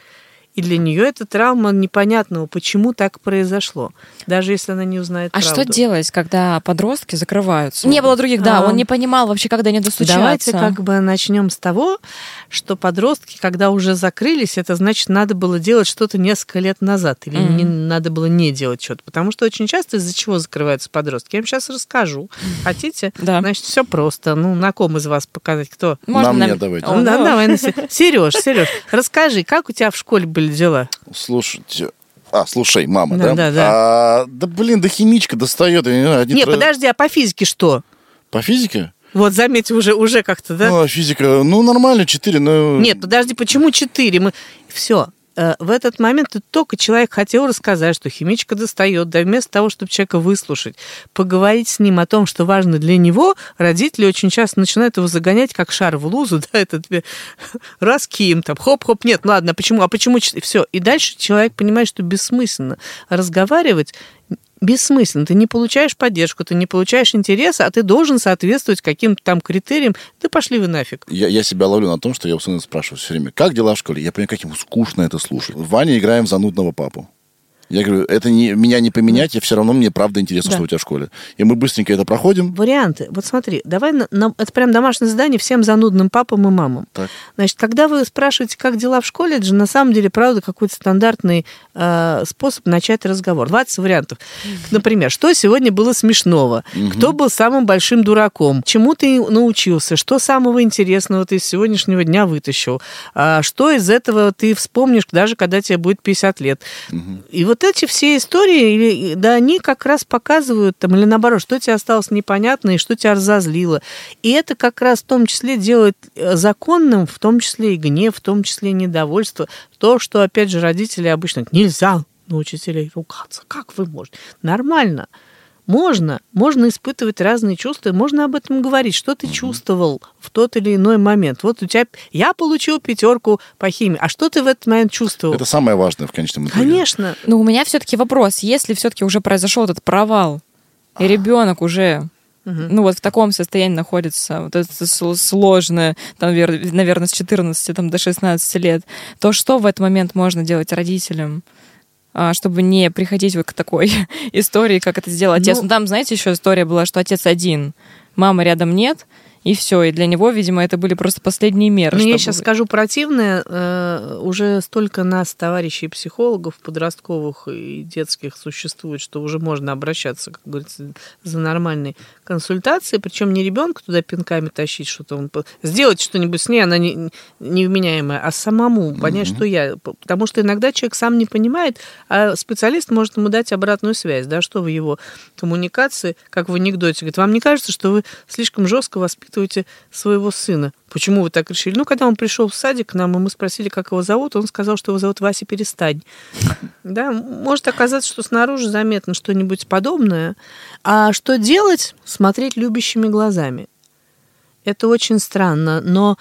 И для нее это травма непонятного, почему так произошло, даже если она не узнает А правду. что делать, когда подростки закрываются? Не было других, да, А. он не понимал вообще, когда не достучаться. Давайте как бы начнем с того, что подростки, когда уже закрылись, это значит, надо было делать что-то несколько лет назад, или Мгм. не, надо было не делать что-то. Потому что очень часто из-за чего закрываются подростки. Я вам сейчас расскажу. Хотите? Да. Значит, все просто. Ну, на ком из вас показать, кто? Можно Нам нам- не давайте. Да, давай, Сереж, Сереж, расскажи, как у тебя в школе были дела? Слушайте. А, слушай, мама, Да, да? да, да. А, да, блин, да химичка достает. не Не, тро- подожди, а по физике что? По физике? Вот, заметь, уже, уже как-то, да? Ну, а физика, ну, нормально, 4, но... Нет, подожди, почему четыре? Мы... Все. В этот момент только человек хотел рассказать, что химичка достает, да вместо того, чтобы человека выслушать, поговорить с ним о том, что важно для него, родители очень часто начинают его загонять как шар в лузу, да, это тебе раз ким, там, хоп-хоп, нет, ладно, а почему, а почему, все. И дальше человек понимает, что бессмысленно разговаривать, бессмысленно. Ты не получаешь поддержку, ты не получаешь интереса, а ты должен соответствовать каким-то там критериям. Да пошли вы нафиг. Я, я себя ловлю на том, что я у сына спрашиваю все время, как дела в школе? Я понимаю, как ему скучно это слушать. Ваня играем в занудного папу. Я говорю, это не, меня не поменять, я все равно мне правда интересно, Да. что у тебя в школе. И мы быстренько это проходим. Варианты. Вот смотри, давай, на- на- это прям домашнее задание всем занудным папам и мамам. Так. Значит, когда вы спрашиваете, как дела в школе, это же на самом деле, правда, какой-то стандартный э, способ начать разговор. 20 вариантов. Например, что сегодня было смешного? Кто был самым большим дураком? Чему ты научился? Что самого интересного ты из сегодняшнего дня вытащил? А что из этого ты вспомнишь, даже когда тебе будет 50 лет? И вот эти все истории, да, они как раз показывают, там, или наоборот, что тебе осталось непонятно и что тебя разозлило. И это как раз в том числе делает э, законным, в том числе и гнев, в том числе и недовольство. То, что, опять же, родители обычно нельзя на учителей ругаться. Как вы можете? Нормально. Можно, можно испытывать разные чувства, можно об этом говорить, что ты чувствовал в тот или иной момент. Вот у тебя, я получил пятерку по химии, а что ты в этот момент чувствовал? Это самое важное в конечном итоге. Конечно. Но у меня все-таки вопрос, если все-таки уже произошел этот провал, и ребенок уже ну вот в таком состоянии находится, вот это сл- сложное, там, вер- наверное, с 14 там, до 16 лет, то что в этот момент можно делать родителям? А, чтобы не приходить вот к такой истории, как это сделал отец. Ну- Ну, там, знаете, еще история была, что отец один, мамы рядом нет, и все. И для него, видимо, это были просто последние меры. Ну, я чтобы- сейчас скажу противное. э, уже столько нас, товарищей психологов, подростковых и детских, существует, что уже можно обращаться, как говорится, за нормальной консультацией. Причем не ребенка туда пинками тащить, что-то он... Сделать что-нибудь с ней, она не, невменяемая, а самому понять, что я... Потому что иногда человек сам не понимает, а специалист может ему дать обратную связь, да, что в его коммуникации, как в анекдоте. Говорит, вам не кажется, что вы слишком жестко воспитываете своего сына? Почему вы так решили? Ну, когда он пришел в садик к нам, и мы спросили, как его зовут, он сказал, что его зовут Вася Перестань. Да, может оказаться, что снаружи заметно что-нибудь подобное. А что делать? Смотреть любящими глазами. Это очень странно, но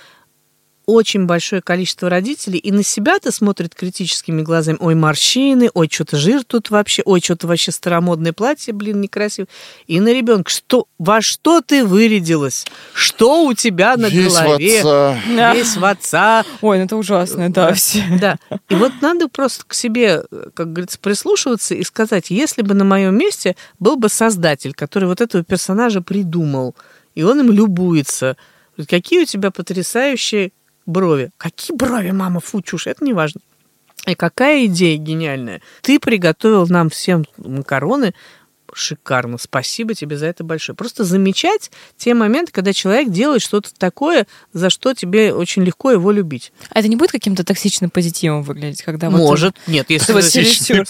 очень большое количество родителей и на себя-то смотрят критическими глазами. Ой, морщины, ой, что-то жир тут вообще, ой, что-то вообще старомодное платье, блин, некрасиво. И на ребенка, что, во что ты вырядилась? Что у тебя на Весь в голове? отца. Весь в отца. Ой, ну это ужасно, да, все. Да. И вот надо просто к себе, как говорится, прислушиваться и сказать, если бы на моем месте был бы создатель, который вот этого персонажа придумал, и он им любуется, какие у тебя потрясающие брови. Какие брови, мама, фу, чушь, это не важно. И какая идея гениальная. Ты приготовил нам всем макароны, шикарно. Спасибо тебе за это большое. Просто замечать те моменты, когда человек делает что-то такое, за что тебе очень легко его любить. А это не будет каким-то токсичным позитивом выглядеть, когда вот Может. Нет, если вот вы- чересчур.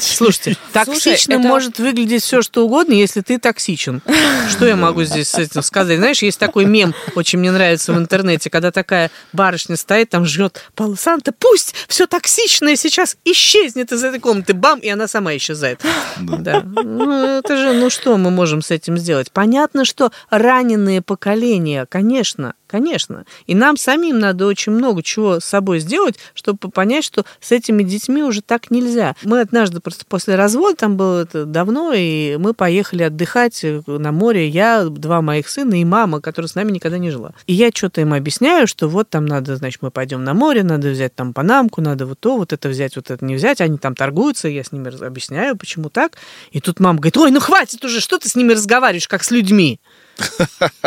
Слушайте, токсичным это- может выглядеть все, что угодно, если ты токсичен. Что я могу здесь с этим сказать? Знаешь, есть такой мем, очень мне нравится в интернете, когда такая барышня стоит, там жрет Пало Санта, пусть все токсичное сейчас исчезнет из этой комнаты, бам, и она сама исчезает. Да. Ну, это же, ну что мы можем с этим сделать? Понятно, что раненые поколения, конечно, конечно. И нам самим надо очень много чего с собой сделать, чтобы понять, что с этими детьми уже так нельзя. Мы однажды просто после развода, там было это давно, и мы поехали отдыхать на море. Я, два моих сына и мама, которая с нами никогда не жила. И я что-то им объясняю, что вот там надо, значит, мы пойдем на море, надо взять там панамку, надо вот то, вот это взять, вот это не взять. Они там торгуются, я с ними объясняю, почему так. И тут мама говорит, ой, ну хватит уже, что ты с ними разговариваешь, как с людьми?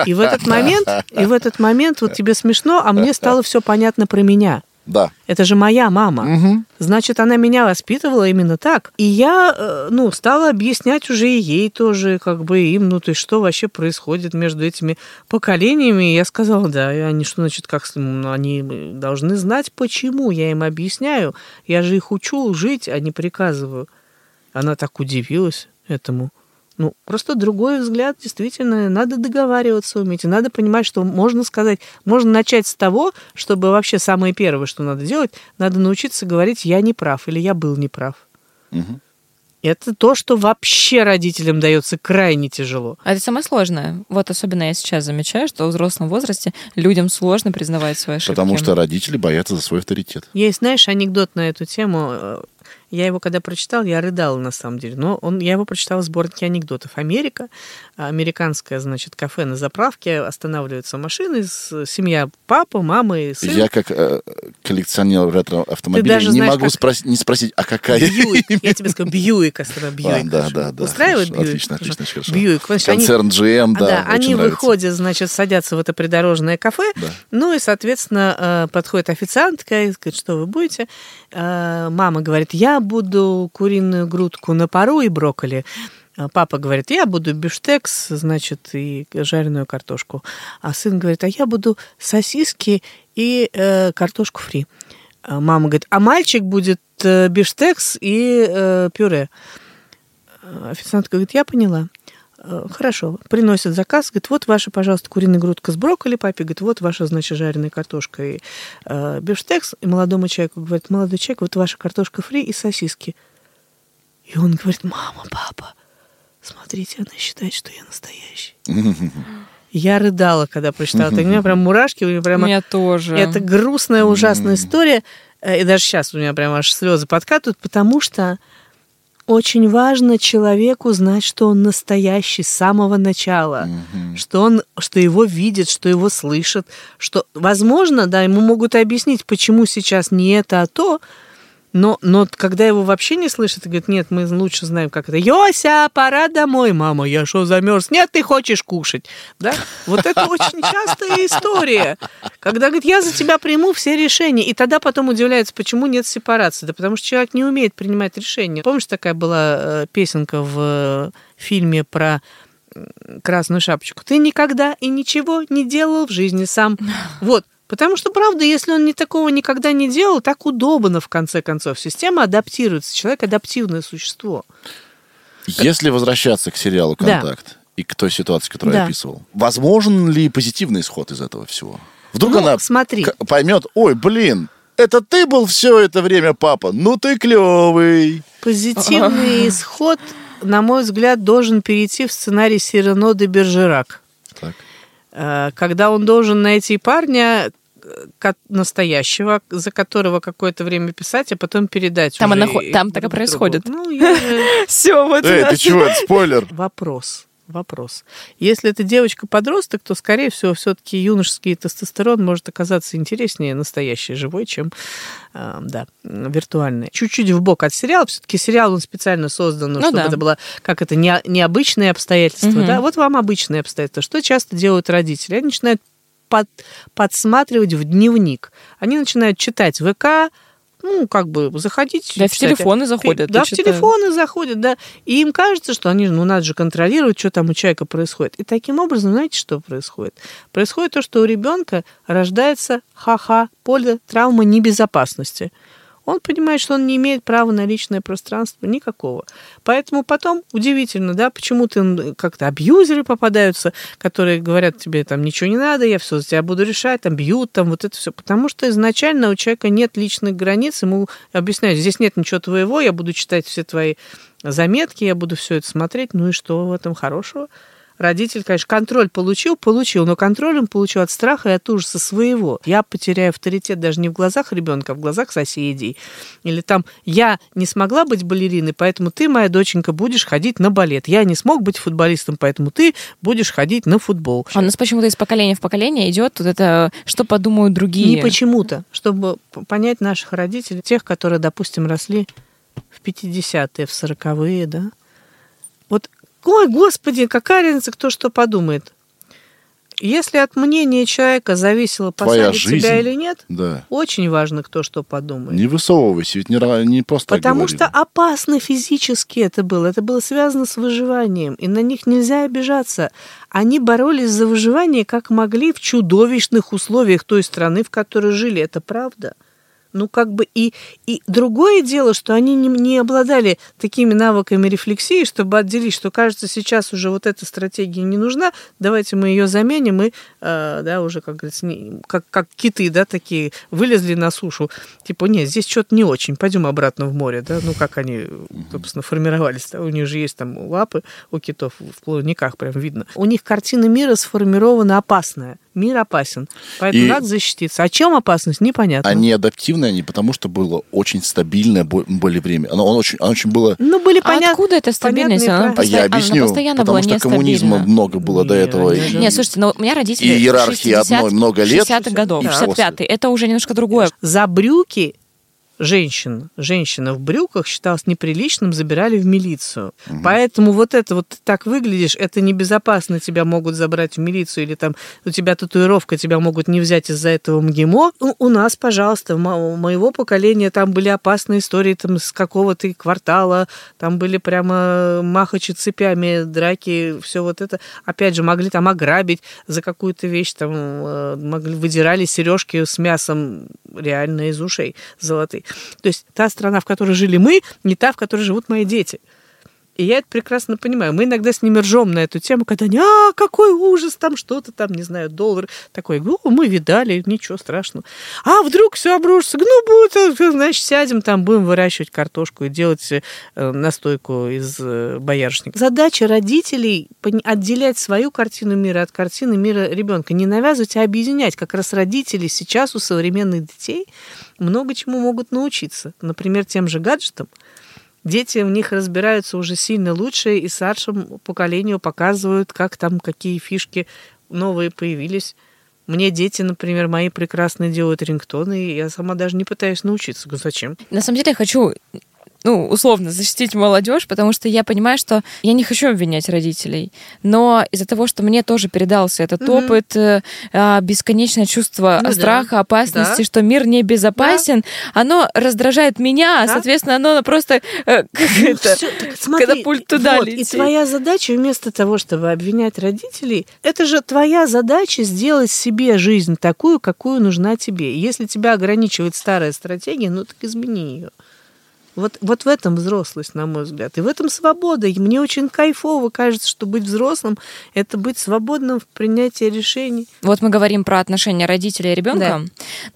И в этот момент, и в этот момент вот тебе смешно, а мне стало все понятно про меня. Да. Это же моя мама. Значит, она меня воспитывала именно так. И я, э, ну, стала объяснять уже и ей тоже, как бы им, ну, то есть, что вообще происходит между этими поколениями. И я сказала, да, и они что, значит, как, ну, они должны знать, почему. Я им объясняю. Я же их учу жить, а не приказываю. Она так удивилась этому. Ну, просто другой взгляд, действительно, надо договариваться уметь, и надо понимать, что можно сказать, можно начать с того, чтобы вообще самое первое, что надо делать, надо научиться говорить «я не прав» или «я был неправ». Мгм. Это то, что вообще родителям дается крайне тяжело. А это самое сложное. Вот особенно я сейчас замечаю, что в взрослом возрасте людям сложно признавать свои ошибки. Потому что родители боятся за свой авторитет. Есть, знаешь, анекдот на эту тему. Я его когда прочитал, я рыдала на самом деле. Но он, я его прочитала в сборнике анекдотов. Америка, американское, значит, кафе на заправке, останавливаются машины, семья папа, мама и сын. Я как э, коллекционер ретро-автомобилей даже не знаешь, могу как- спросить, не спросить, а какая Бьюик. Я тебе скажу, Бьюик, Астра, Бьюик. А, да, да, да. Устраивает Бьюик? Отлично, отлично, хорошо. Бьюик. Концерн GM, А, да, да, они выходят, значит, садятся в это придорожное кафе, ну и, соответственно, э, подходит официантка и говорит, что вы будете. Э, Мама говорит, я буду куриную грудку на пару и брокколи. А Папа говорит, я буду бифштекс, значит, и жареную картошку. А сын говорит, а я буду сосиски и э, картошку фри. А Мама говорит, а мальчик будет э, бифштекс и э, пюре. Э, Официантка говорит, я поняла. Э, Хорошо, приносит заказ, говорит, вот ваша, пожалуйста, куриная грудка с брокколи, папе говорит, вот ваша, значит, жареная картошка и э, бифштекс, и молодому человеку говорит, молодой человек, вот ваша картошка фри и сосиски. И он говорит, мама, папа, смотрите, она считает, что я настоящий. Я рыдала, когда прочитала это. У меня прям мурашки, у меня У прямо... меня тоже. Это грустная, ужасная история. Э, И даже сейчас у меня прям аж слезы подкатывают, потому что очень важно человеку знать, что он настоящий с самого начала, что он, что его видят, что его слышат, что, возможно, да, ему могут объяснить, почему сейчас не это, а то, но, но когда его вообще не слышат, и говорят, нет, мы лучше знаем, как это. Йося, пора домой, мама, я что, замерз? Нет, ты хочешь кушать. Да? Вот это очень частая история. Когда говорит, я за тебя приму все решения. И тогда потом удивляются, почему нет сепарации. Да потому что человек не умеет принимать решения. Помнишь, такая была э, песенка в э, фильме про красную шапочку? Ты никогда и ничего не делал в жизни сам. Вот. Потому что, правда, если он не такого никогда не делал, так удобно, в конце концов. Система адаптируется. Человек адаптивное существо. Если возвращаться к сериалу Да. «Контакт» и к той ситуации, которую Да. я описывал, возможен ли позитивный исход из этого всего? Вдруг Ну, она смотри. поймет, ой, блин, это ты был все это время папа, ну ты клевый. Позитивный исход, на мой взгляд, должен перейти в сценарий Сирено де Бержерак. Так. Э, Когда он должен найти парня э, настоящего, за которого какое-то время писать, а потом передать. Там уже она там так и происходит. Ну, я Все, вот Эй, ты чего, это спойлер. Вопрос. Вопрос. Если это девочка-подросток, то, скорее всего, все-таки юношеский тестостерон может оказаться интереснее настоящей живой, чем э, да, виртуальный. Чуть-чуть в бок от сериала. Все-таки сериал он специально создан, ну, Ну чтобы да. это было как это не, необычные обстоятельства. Мгм. Да? Вот вам обычные обстоятельства. Что часто делают родители? Они начинают под- подсматривать в дневник. Они начинают читать ВК, ну, как бы заходить. Да, в телефоны заходят, Да, в телефоны заходят, да. И им кажется, что они, ну, надо же контролировать, что там у человека происходит. И таким образом, знаете, что происходит? Происходит то, что у ребенка рождается ха-ха, поле травмы небезопасности. Он понимает, что он не имеет права на личное пространство никакого. Поэтому потом удивительно, да, почему-то как-то абьюзеры попадаются, которые говорят тебе, там, ничего не надо, я все за тебя буду решать, там, бьют, там, вот это все. Потому что изначально у человека нет личных границ, ему объясняют, здесь нет ничего твоего, я буду читать все твои заметки, я буду все это смотреть, ну и что в этом хорошего? Родитель, конечно, контроль получил, получил, но контроль он получил от страха и от ужаса своего. Я потеряю авторитет даже не в глазах ребенка, а в глазах соседей. Или там я не смогла быть балериной, поэтому ты, моя доченька, будешь ходить на балет. Я не смог быть футболистом, поэтому ты будешь ходить на футбол. А у нас почему-то из поколения в поколение идет вот это, что подумают другие. Не почему-то, чтобы понять наших родителей, тех, которые, допустим, росли в 50-е, в 40-е, да. Вот, ой, господи, какая разница, кто что подумает. Если от мнения человека зависело, Твоя посадить тебя или нет, Да. очень важно, кто что подумает. Не высовывайся, ведь не, не просто Потому говорили. что опасно физически это было. Это было связано с выживанием. И на них нельзя обижаться. Они боролись за выживание как могли в чудовищных условиях той страны, в которой жили. Это правда. Ну, как бы и, и другое дело, что они не, не обладали такими навыками рефлексии, чтобы отделить, что кажется, сейчас уже вот эта стратегия не нужна, давайте мы ее заменим и, э, да, уже, как говорится, не- как, как киты, да, такие, вылезли на сушу. Типа, нет, здесь что-то не очень, пойдем обратно в море, да, ну, как они, собственно, формировались, да? у них же есть там лапы у китов в плавниках, прям видно. У них картина мира сформирована опасная. Мир опасен. Поэтому И- надо защититься. О чем опасность, непонятно. Они адаптивны спокойное не потому, что было очень стабильное бо- более время. Оно, оно очень, оно очень было... Ну, были А понятны. откуда эта стабильность? понятные Она, А я постоя- она объясню, постоянно потому была что коммунизма много было до Не, этого. они и- Нет, слушайте, но у меня родители И иерархии 60 одной много лет. 60-х годов, И 65-й. Это уже немножко другое. За брюки женщин, женщина в брюках считалась неприличным, забирали в милицию. Поэтому вот это вот ты так выглядишь, это небезопасно, тебя могут забрать в милицию, или там у тебя татуировка, тебя могут не взять из-за этого МГИМО. Ну, у нас, пожалуйста, у моего поколения там были опасные истории там с какого-то квартала, там были прямо махачи цепями, драки, все вот это. Опять же, могли там ограбить за какую-то вещь, там э, могли выдирали сережки с мясом реально из ушей золотые. То есть та страна, в которой жили мы, не та, в которой живут мои дети. И я это прекрасно понимаю. Мы иногда с ними ржем на эту тему, когда они, а, какой ужас, там что-то там, не знаю, доллар. Такой, ну, мы видали, ничего страшного. А вдруг все обрушится? Ну, будет, э, значит, сядем там, будем выращивать картошку и делать э, настойку из э, боярышника. Задача родителей отделять свою картину мира от картины мира ребенка. Не навязывать, а объединять. Как раз родители сейчас у современных детей много чему могут научиться. Например, тем же гаджетам. Дети в них разбираются уже сильно лучше, и старшему поколению показывают, как там какие фишки новые появились. Мне дети, например, мои прекрасно делают рингтоны, и я сама даже не пытаюсь научиться. Зачем? На самом деле я хочу ну, условно, защитить молодежь, потому что я понимаю, что я не хочу обвинять родителей, но из-за того, что мне тоже передался этот Мгм. опыт, э, а, бесконечное чувство Ну да. страха, опасности, Да. что мир небезопасен, оно раздражает меня, а, Да. соответственно, оно просто э, как Ну, это, всё, так смотри, катапульт туда вот, И летит. твоя задача, вместо того, чтобы обвинять родителей, это же твоя задача сделать себе жизнь такую, какую нужна тебе. Если тебя ограничивает старая стратегия, ну так измени ее. Вот, вот в этом взрослость, на мой взгляд. И в этом свобода. И мне очень кайфово кажется, что быть взрослым – это быть свободным в принятии решений. Вот мы говорим про отношения родителей и ребенка.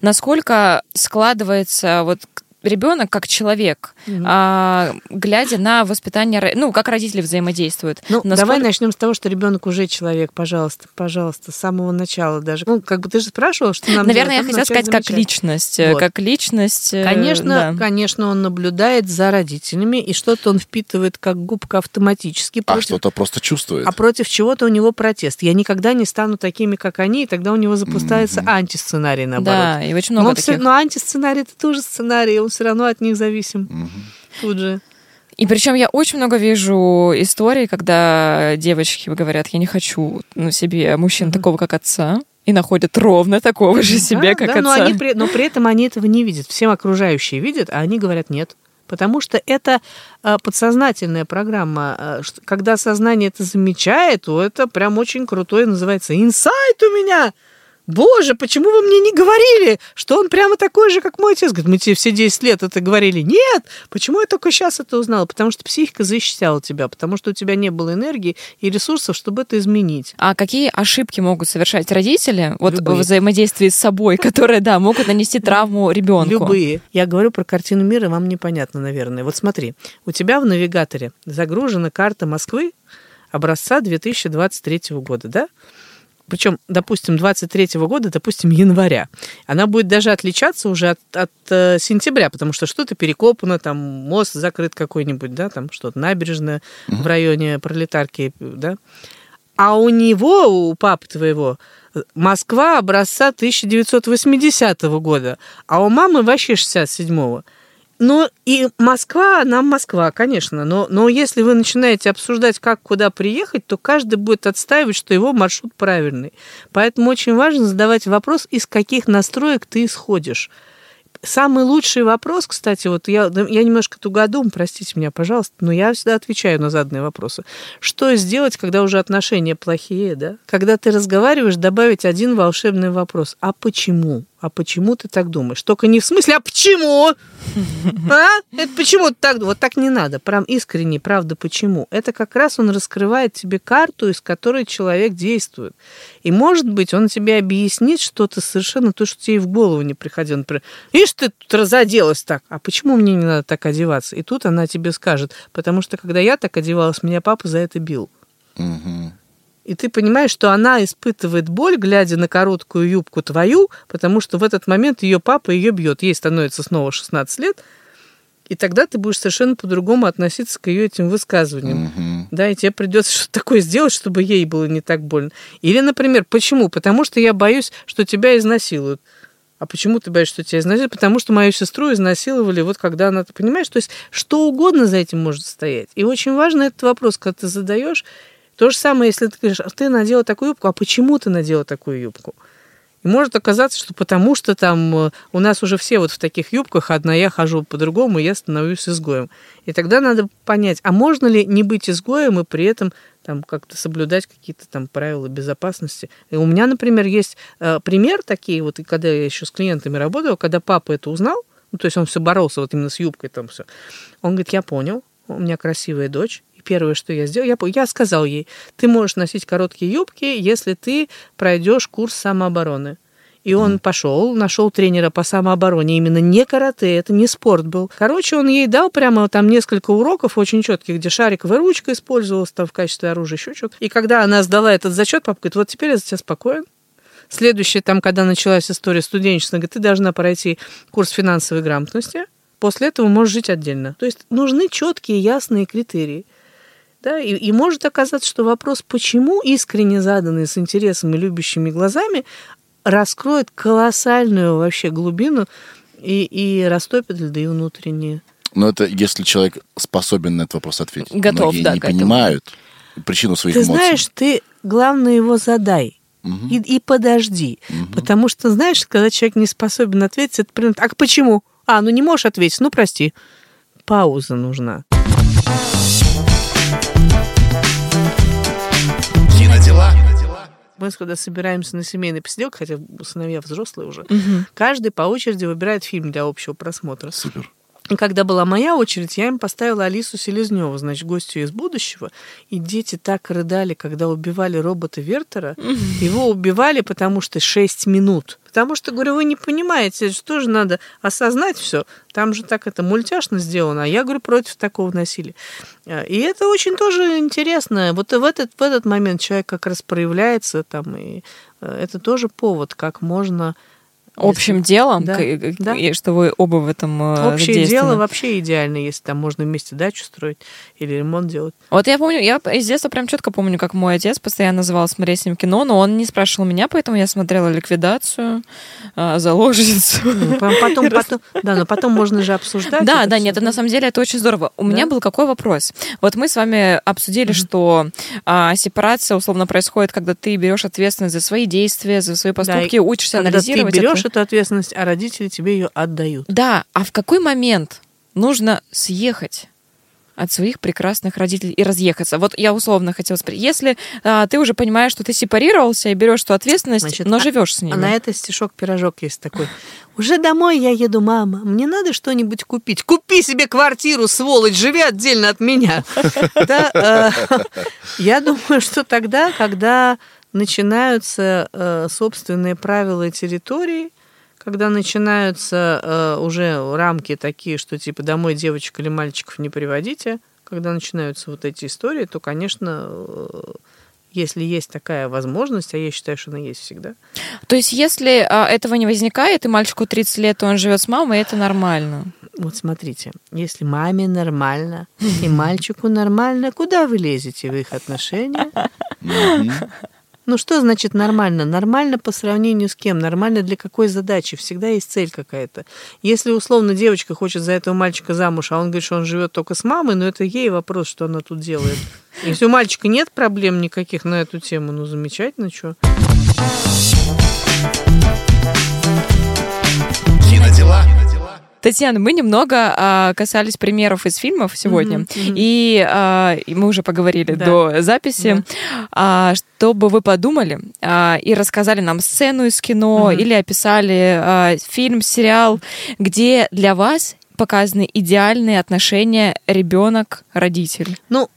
Насколько складывается вот ребенок как человек, Мгм. а, глядя на воспитание, ну, как родители взаимодействуют. Ну, Насколько- давай начнем с того, что ребенок уже человек, пожалуйста, пожалуйста, с самого начала даже. Ну, как бы ты же спрашивал, что нам Наверное, я делать? хотела сказать, начать как замечать. личность. э, Вот. Как личность. э, Конечно, да. конечно, он наблюдает за родителями, и что-то он впитывает как губка автоматически. А против- что-то просто чувствует. а против чего-то у него протест. Я никогда не стану такими, как они, и тогда у него запускается Мгм. антисценарий, наоборот. Да, и очень но, много он таких. но антисценарий это тоже сценарий, он все равно от них зависим. Мгм. Тут же. И причем я очень много вижу историй, когда девочки говорят, я не хочу на себе мужчину Мгм. такого, как отца, и находят ровно такого же себе, Да, как да, но, отца. они при, но при этом они этого не видят. Всем окружающие видят, а они говорят нет. Потому что это а, подсознательная программа. А, Когда сознание это замечает, то это прям очень крутое, называется инсайт у меня. Боже, почему вы мне не говорили, что он прямо такой же, как мой отец? Говорит, мы тебе все 10 лет это говорили. Нет, почему я только сейчас это узнала? Потому что психика защищала тебя, потому что у тебя не было энергии и ресурсов, чтобы это изменить. А какие ошибки могут совершать родители вот Любые. в взаимодействии с собой, которые, да, могут нанести травму ребенку? Любые. Я говорю про картину мира, вам непонятно, наверное. Вот смотри, у тебя в навигаторе загружена карта Москвы образца 2023 года, да? Причем, допустим, 23 года, допустим, января. Она будет даже отличаться уже от, от, э, сентября, потому что что-то перекопано, там мост закрыт какой-нибудь, да, там что-то набережная в районе пролетарки, да. А у него, у папы твоего, Москва образца 1980 года, а у мамы вообще 67-го. Ну, и Москва, нам Москва, конечно, но, но если вы начинаете обсуждать, как куда приехать, то каждый будет отстаивать, что его маршрут правильный. Поэтому очень важно задавать вопрос, из каких настроек ты исходишь. Самый лучший вопрос, кстати, вот я, я немножко тугодум, простите меня, пожалуйста, но я всегда отвечаю на заданные вопросы. Что сделать, когда уже отношения плохие, да? Когда ты разговариваешь, добавить один волшебный вопрос. А почему? А почему ты так думаешь? Только не в смысле, а почему? А? Это почему ты так? Вот так не надо. Прям искренне, правда, почему? Это как раз он раскрывает тебе карту, из которой человек действует. И, может быть, он тебе объяснит что-то совершенно то, что тебе и в голову не приходило. Например, видишь, ты тут разоделась так, а почему мне не надо так одеваться? И тут она тебе скажет, потому что, когда я так одевалась, меня папа за это бил. Мгм. И ты понимаешь, что она испытывает боль, глядя на короткую юбку твою, потому что в этот момент ее папа ее бьет. Ей становится снова 16 лет, и тогда ты будешь совершенно по-другому относиться к ее этим высказываниям. Мгм. Да, и тебе придется что-то такое сделать, чтобы ей было не так больно. Или, например, почему? Потому что я боюсь, что тебя изнасилуют. А почему ты боишься, что тебя изнасилуют? Потому что мою сестру изнасиловали, вот когда она, ты понимаешь, то есть что угодно за этим может стоять. И очень важно этот вопрос, когда ты задаешь. То же самое, если ты говоришь, «А ты надела такую юбку, а почему ты надела такую юбку? И может оказаться, что потому что там э, у нас уже все вот в таких юбках, одна я хожу по-другому, я становлюсь изгоем. И тогда надо понять, а можно ли не быть изгоем и при этом там как-то соблюдать какие-то там правила безопасности. И у меня, например, есть э, пример такие, вот и когда я еще с клиентами работала, когда папа это узнал, ну, то есть он все боролся вот именно с юбкой там все. Он говорит, я понял, у меня красивая дочь, первое, что я сделал, я, я сказал ей, ты можешь носить короткие юбки, если ты пройдешь курс самообороны. И он пошел, нашел тренера по самообороне, именно не карате, это не спорт был. Короче, он ей дал прямо там несколько уроков очень четких, где шариковая ручка использовалась там в качестве оружия, еще что-то. И когда она сдала этот зачет, папа говорит, вот теперь я за тебя спокоен. Следующее, там, когда началась история студенчества, говорит, ты должна пройти курс финансовой грамотности, после этого можешь жить отдельно. То есть нужны четкие, ясные критерии. Да, и, и может оказаться, что вопрос, почему искренне заданный с интересом и любящими глазами, раскроет колоссальную вообще глубину и, и растопит льды внутренние. Но это если человек способен на этот вопрос ответить. Готов, Многие да, не к этому. понимают причину своих Ты эмоций. знаешь, ты, главное, его задай. Мгм. И, и подожди. Потому что, знаешь, когда человек не способен ответить, это примерно, а почему? А, ну не можешь ответить, ну прости. Пауза нужна. Мы когда собираемся на семейный посиделок, хотя сыновья взрослые уже, каждый по очереди выбирает фильм для общего просмотра. Супер. И когда была моя очередь, я им поставила Алису Селезневу, значит, гостью из будущего. И дети так рыдали, когда убивали робота Вертера. Его убивали, потому что 6 минут. Потому что, говорю, вы не понимаете, что же надо осознать все. Там же так это мультяшно сделано, а я, говорю, против такого насилия. А, И это очень тоже интересно. Вот в этот, в этот момент человек как раз проявляется там, и э, это тоже повод, как можно... Общим делом, Да, к- к- да. и что вы оба в этом э, Общее дело вообще идеально, если там можно вместе дачу строить или ремонт делать. Вот я помню, я из детства прям четко помню, как мой отец постоянно называл смотреть с ним кино, но он не спрашивал меня, поэтому я смотрела ликвидацию, э, заложницу. Ну, по- Потом, потом, да, но потом можно же обсуждать. Да, да, всё. нет, на самом деле это очень здорово. У меня Да. был какой вопрос? Вот мы с вами обсудили, что а, сепарация условно происходит, когда ты берешь ответственность за свои действия, за свои поступки, и учишься Когда ты анализировать берешь. Эту ответственность, а родители тебе ее отдают. Да, а в какой момент нужно съехать? от своих прекрасных родителей и разъехаться. Вот я условно хотела спросить, если а, ты уже понимаешь, что ты сепарировался и берешь эту ответственность, Значит, но а- живешь с ними. А на это стишок-пирожок есть такой. Уже домой я еду, мама. Мне надо что-нибудь купить. Купи себе квартиру, сволочь, живи отдельно от меня. Э, Я думаю, что тогда, когда начинаются э, собственные правила территории, когда начинаются э, уже рамки такие, что типа домой девочек или мальчиков не приводите, когда начинаются вот эти истории, то, конечно, э, если есть такая возможность, а я считаю, что она есть всегда, То есть, если а, этого не возникает, и мальчику 30 лет, и он живет с мамой, это нормально. Вот смотрите, если маме нормально и мальчику нормально, куда вы лезете в их отношения? Ну что значит нормально? Нормально по сравнению с кем? Нормально для какой задачи? Всегда есть цель какая-то. Если условно девочка хочет за этого мальчика замуж, а он говорит, что он живет только с мамой, но это ей вопрос, что она тут делает. Если у мальчика нет проблем никаких на эту тему, ну замечательно, что. Кинодела. Татьяна, мы немного а, касались примеров из фильмов сегодня, Мгм, мгм. И, а, и мы уже поговорили Да. до записи, а, чтобы вы подумали а, и рассказали нам сцену из кино Мгм. или описали а, фильм, сериал, где для вас показаны идеальные отношения ребенок-родитель. Ну,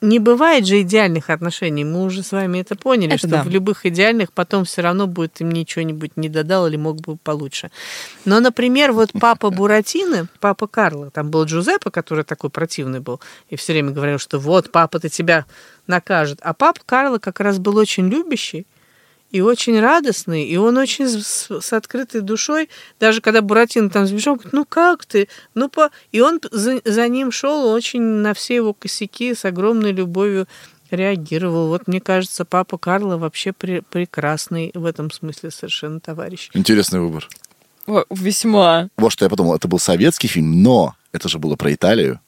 не бывает же идеальных отношений. Мы уже с вами это поняли, Это что да. в любых идеальных потом все равно будет им ничего-нибудь не додал или мог бы получше. Но, например, вот папа Буратино, папа Карла, там был Джузеппе, который такой противный был, и все время говорил, что вот, папа-то тебя накажет. А папа Карла как раз был очень любящий, и очень радостный, и он очень с, с открытой душой, даже когда Буратино там сбежал, говорит, ну как ты, ну по... И он за, за ним шел очень на все его косяки с огромной любовью реагировал. Вот мне кажется, папа Карло вообще пре- прекрасный в этом смысле совершенно товарищ. Интересный выбор. О, Весьма. Вот что я подумал, это был советский фильм, но это же было про Италию.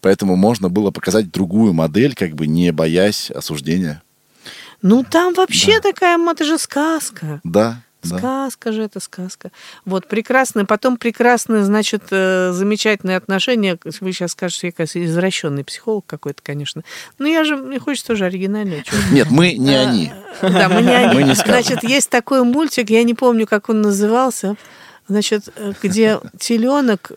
Поэтому можно было показать другую модель, как бы не боясь осуждения. Ну там вообще такая, м, это же сказка. Да, да. Сказка же это сказка. Вот, прекрасные, потом прекрасные, значит, э, замечательные отношения. Вы сейчас скажете, я, извращенный психолог какой-то, конечно. Но я же, мне хочется тоже оригинального чего-то. Нет, мы не они. Да, мы не они. Значит, есть такой мультик, я не помню, как он назывался. Значит, э, где теленок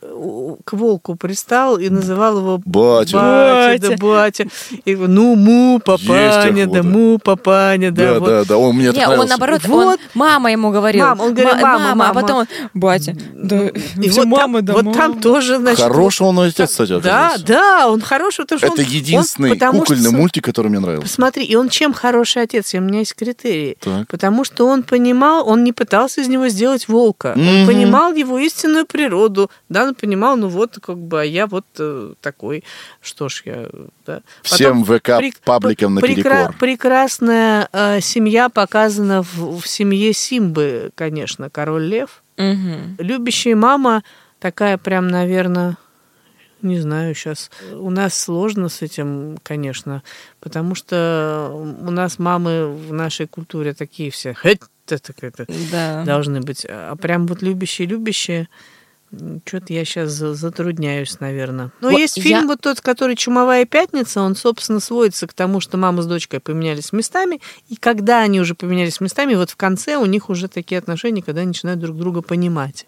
к волку пристал и называл его Батя. батя, да Батя. И, ну, му, папаня, да му, папаня, да. Да, вот. да, да. Он мне это Не, он наоборот, Вот. он мама ему говорил. Мама, он говорил, Ма- мама, а мама. потом он, батя, да, И все вот мама, там, да, вот мама. там тоже, значит... Хороший он отец, кстати, Да, оказался. да, он хороший, потому что Это он- единственный он, потому кукольный что- мультик, который мне нравился. Посмотри, и он чем хороший отец? И у меня есть критерии. Так. Потому что он понимал, он не пытался из него сделать волка. Он Мгм. Понимал его истинную природу. Да, он понимал, ну вот, как бы, а я вот э, такой. Что ж, я... Да. Всем ВК прек- пабликам прекра- наперекор. Прекрасная э, семья показана в, в семье Симбы, конечно, король лев. Любящая мама такая прям, наверное, не знаю сейчас. У нас сложно с этим, конечно, потому что у нас мамы в нашей культуре такие все. «Хэт!» это Да. должны быть. А прям вот любящие-любящие, что-то я сейчас затрудняюсь, наверное. Но Вот есть я- фильм вот тот, который «Чумовая пятница», он, собственно, сводится к тому, что мама с дочкой поменялись местами, и когда они уже поменялись местами, вот в конце у них уже такие отношения, когда они начинают друг друга понимать,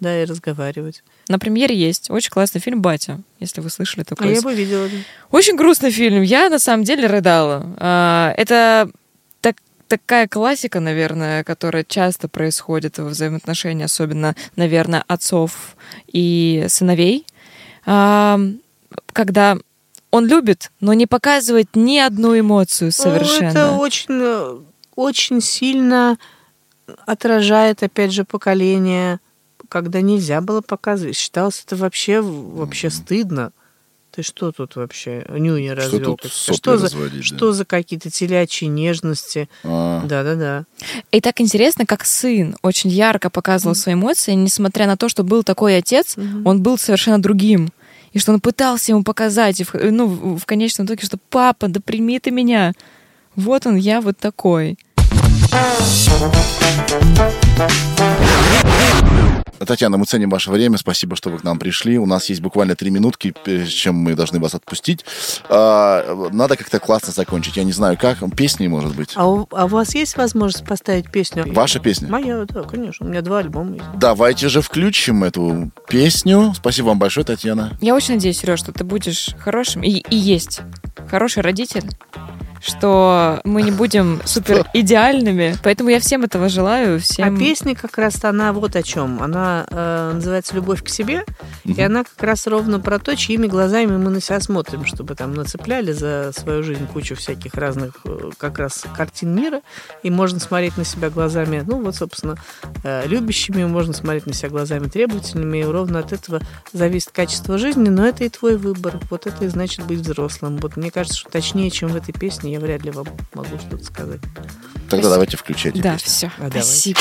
да, и разговаривать. На премьере есть очень классный фильм «Батя», если вы слышали А такой. я бы видела. Очень грустный фильм. Я на самом деле рыдала. А, Это так- такая классика, наверное, которая часто происходит во взаимоотношениях, особенно, наверное, отцов и сыновей. А, Когда он любит, но не показывает ни одну эмоцию Ну, совершенно. Это очень, очень сильно отражает, опять же, поколение, когда нельзя было показывать. Считалось это вообще, вообще стыдно. Ты что тут вообще нюня Что развел? сопли что за, разводить, что да. за какие-то телячьи нежности? А, Да-да-да. И так интересно, как сын очень ярко показывал свои эмоции, несмотря на то, что был такой отец, он был совершенно другим. И что он пытался ему показать, и в, ну, в в конечном итоге, что папа, да прими ты меня. Вот он, я вот такой. Татьяна, мы ценим ваше время. Спасибо, что вы к нам пришли. У нас есть буквально три минутки, прежде чем мы должны вас отпустить. А, Надо как-то классно закончить. Я не знаю, как. Песни, может быть. А у, а у вас есть возможность поставить песню? Ваша песня? Моя, да, конечно. У меня два альбома есть. Давайте же включим эту песню. Спасибо вам большое, Татьяна. Я очень надеюсь, Сереж, что ты будешь хорошим и, и есть хороший родитель, что мы не будем супер идеальными. Поэтому я всем этого желаю. Всем... А песня как раз она вот о чем. Она э, называется «Любовь к себе», и она как раз ровно про то, чьими глазами мы на себя смотрим, чтобы там нацепляли за свою жизнь кучу всяких разных э, как раз картин мира, и можно смотреть на себя глазами, ну вот, собственно, э, любящими, можно смотреть на себя глазами требовательными, и ровно от этого зависит качество жизни, но это и твой выбор. Вот это и значит быть взрослым. Вот мне кажется, что точнее, чем в этой песне, я вряд ли вам могу что-то сказать. Тогда давайте включайте Да, песню. все. А, давай. Спасибо.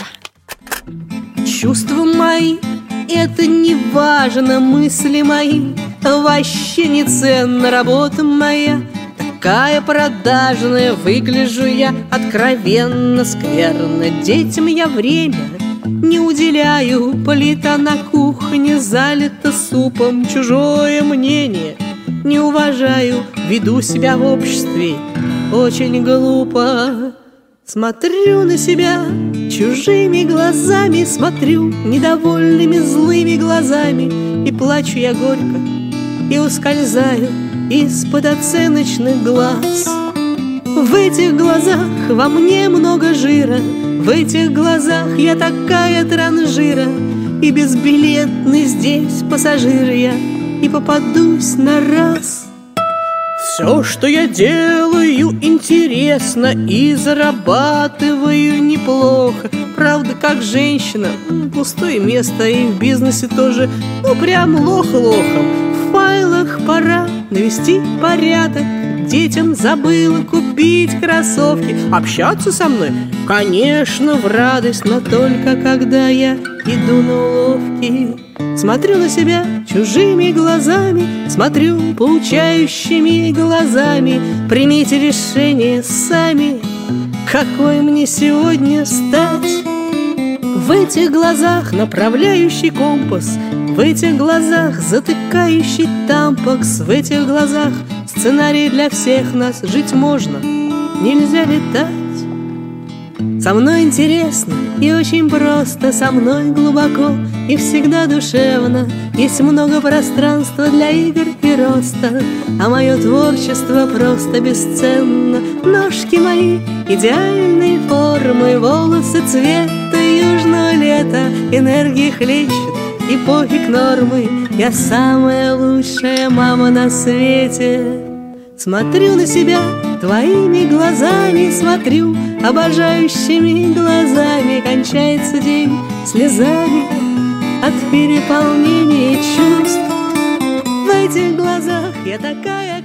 Чувства мои, это не важно, мысли мои, вообще не ценна работа моя. Такая продажная, выгляжу я откровенно скверно. Детям я время не уделяю, плита на кухне залита супом, чужое мнение не уважаю, веду себя в обществе очень глупо. Смотрю на себя чужими глазами, смотрю недовольными злыми глазами, и плачу я горько, и ускользаю из-под оценочных глаз. В этих глазах во мне много жира, В этих глазах я такая транжира, И безбилетный здесь пассажир я, И попадусь на раз. Все, что я делаю, интересно И зарабатываю неплохо. Правда, как женщина, пустое место И в бизнесе тоже, ну, прям лох-лохом В файлах пора навести порядок Детям забыла купить кроссовки Общаться со мной, конечно, в радость Но только когда я иду на уловки. Смотрю на себя чужими глазами Смотрю поучающими глазами. Примите решение сами Какой мне сегодня стать. В этих глазах направляющий компас В этих глазах затыкающий тампакс В этих глазах Сценарий для всех нас жить можно, нельзя летать. Со мной интересно и очень просто, со мной глубоко и всегда душевно. Есть много пространства для игр и роста, а мое творчество просто бесценно. Ножки мои идеальной формы, волосы цвета южного лета, энергии хлещет и пофиг нормы. Я самая лучшая мама на свете. Смотрю на себя твоими глазами, смотрю обожающими глазами. Кончается день слезами от переполнения чувств. В этих глазах я такая,